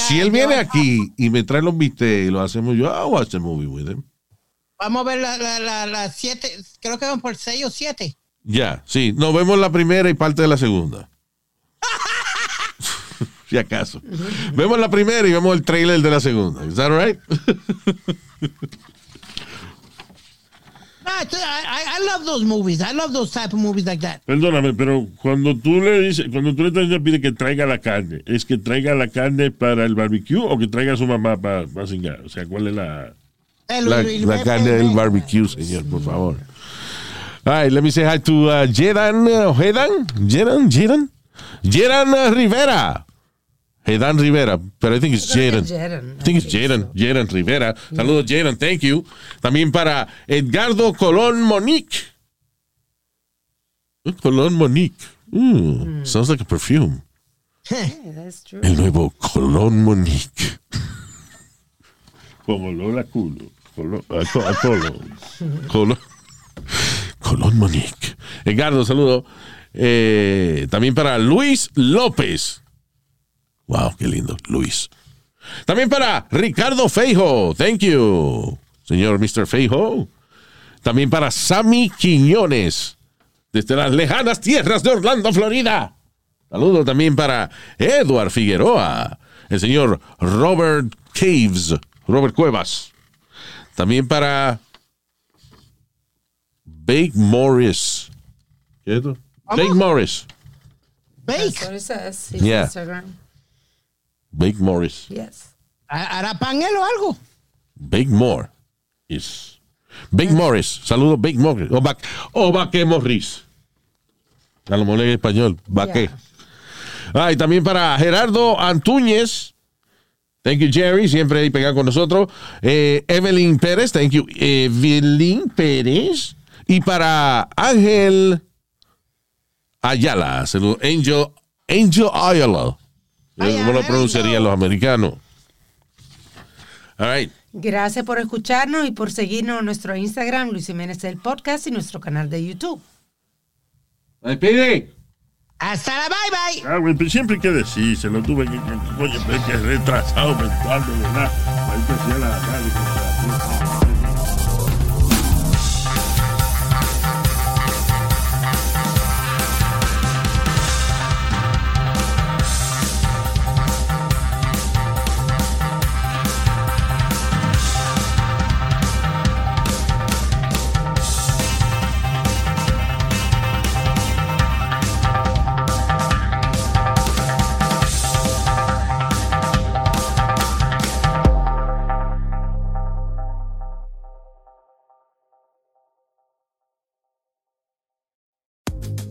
Si él viene aquí y me trae los bistecs y lo hacemos yo, I'll watch the movie with him. Vamos a ver las la, la, la siete, creo que van por seis o siete. Ya, sí. Nos vemos la primera y parte de la segunda. si acaso. Vemos la primera y vemos el trailer de la segunda. Is that right? I, I, love those movies. I love those type of movies like that. Perdóname, pero cuando tú le dices, cuando tú le pide que traiga la carne, ¿es que traiga la carne para el barbecue o que traiga a su mamá para, para cingar? O sea, ¿cuál es la...? El- la, el- la el- carne el- del barbecue, señor, por favor. All right, let me say hi to uh, Jedan, uh, Jedan, Jedan, Jedan, Jedan uh, Rivera. Jedan Rivera, pero I think it's Creo que Jaden. es Jaden. I think it's Jaden, Jaden Rivera. Saludos, Jaden, thank you. También para Edgardo Colón Monique. Eh, Colón Monique. Mm, Sounds like a perfume. Yeah, that's true. El nuevo Colón Monique. Como Lola culo. Colo, a. Colón, Colón Monique. Edgardo, saludo. Eh, también para Luis López. Wow, qué lindo, Luis. También para Ricardo Feijo. Thank you, señor Mr. Feijo. También para Sammy Quiñones, desde las lejanas tierras de Orlando, Florida. Saludo también para Edward Figueroa, el señor Robert Caves, Robert Cuevas. También para Bake Morris. ¿Qué es esto? Bake Morris. That's Bake. what it says. His Yeah. Instagram. Bake Morris. Yes. ¿Hará pan él o algo? Bake More. Is. Bake Morris. Saludos, Bake Morris. O, Ba- o Baque Morris. A lo mejor en español. Baque. Ah, y también para Gerardo Antúñez. Thank you, Jerry. Siempre ahí pegado con nosotros. Eh, Evelyn Pérez. Thank you, Evelyn Pérez. Y para Ángel Ayala. Saludos. Angel, Angel Ayala. ¿Cómo lo pronunciarían los americanos? All right. Gracias por escucharnos y por seguirnos en nuestro Instagram, Luis Jiménez el Podcast y nuestro canal de YouTube. Ay, pide. Hasta la bye bye. Ah, güey, pero siempre hay que decir, se lo tuve que, que, coño, pero es que retrasado mental, de verdad. Ahí te hacía la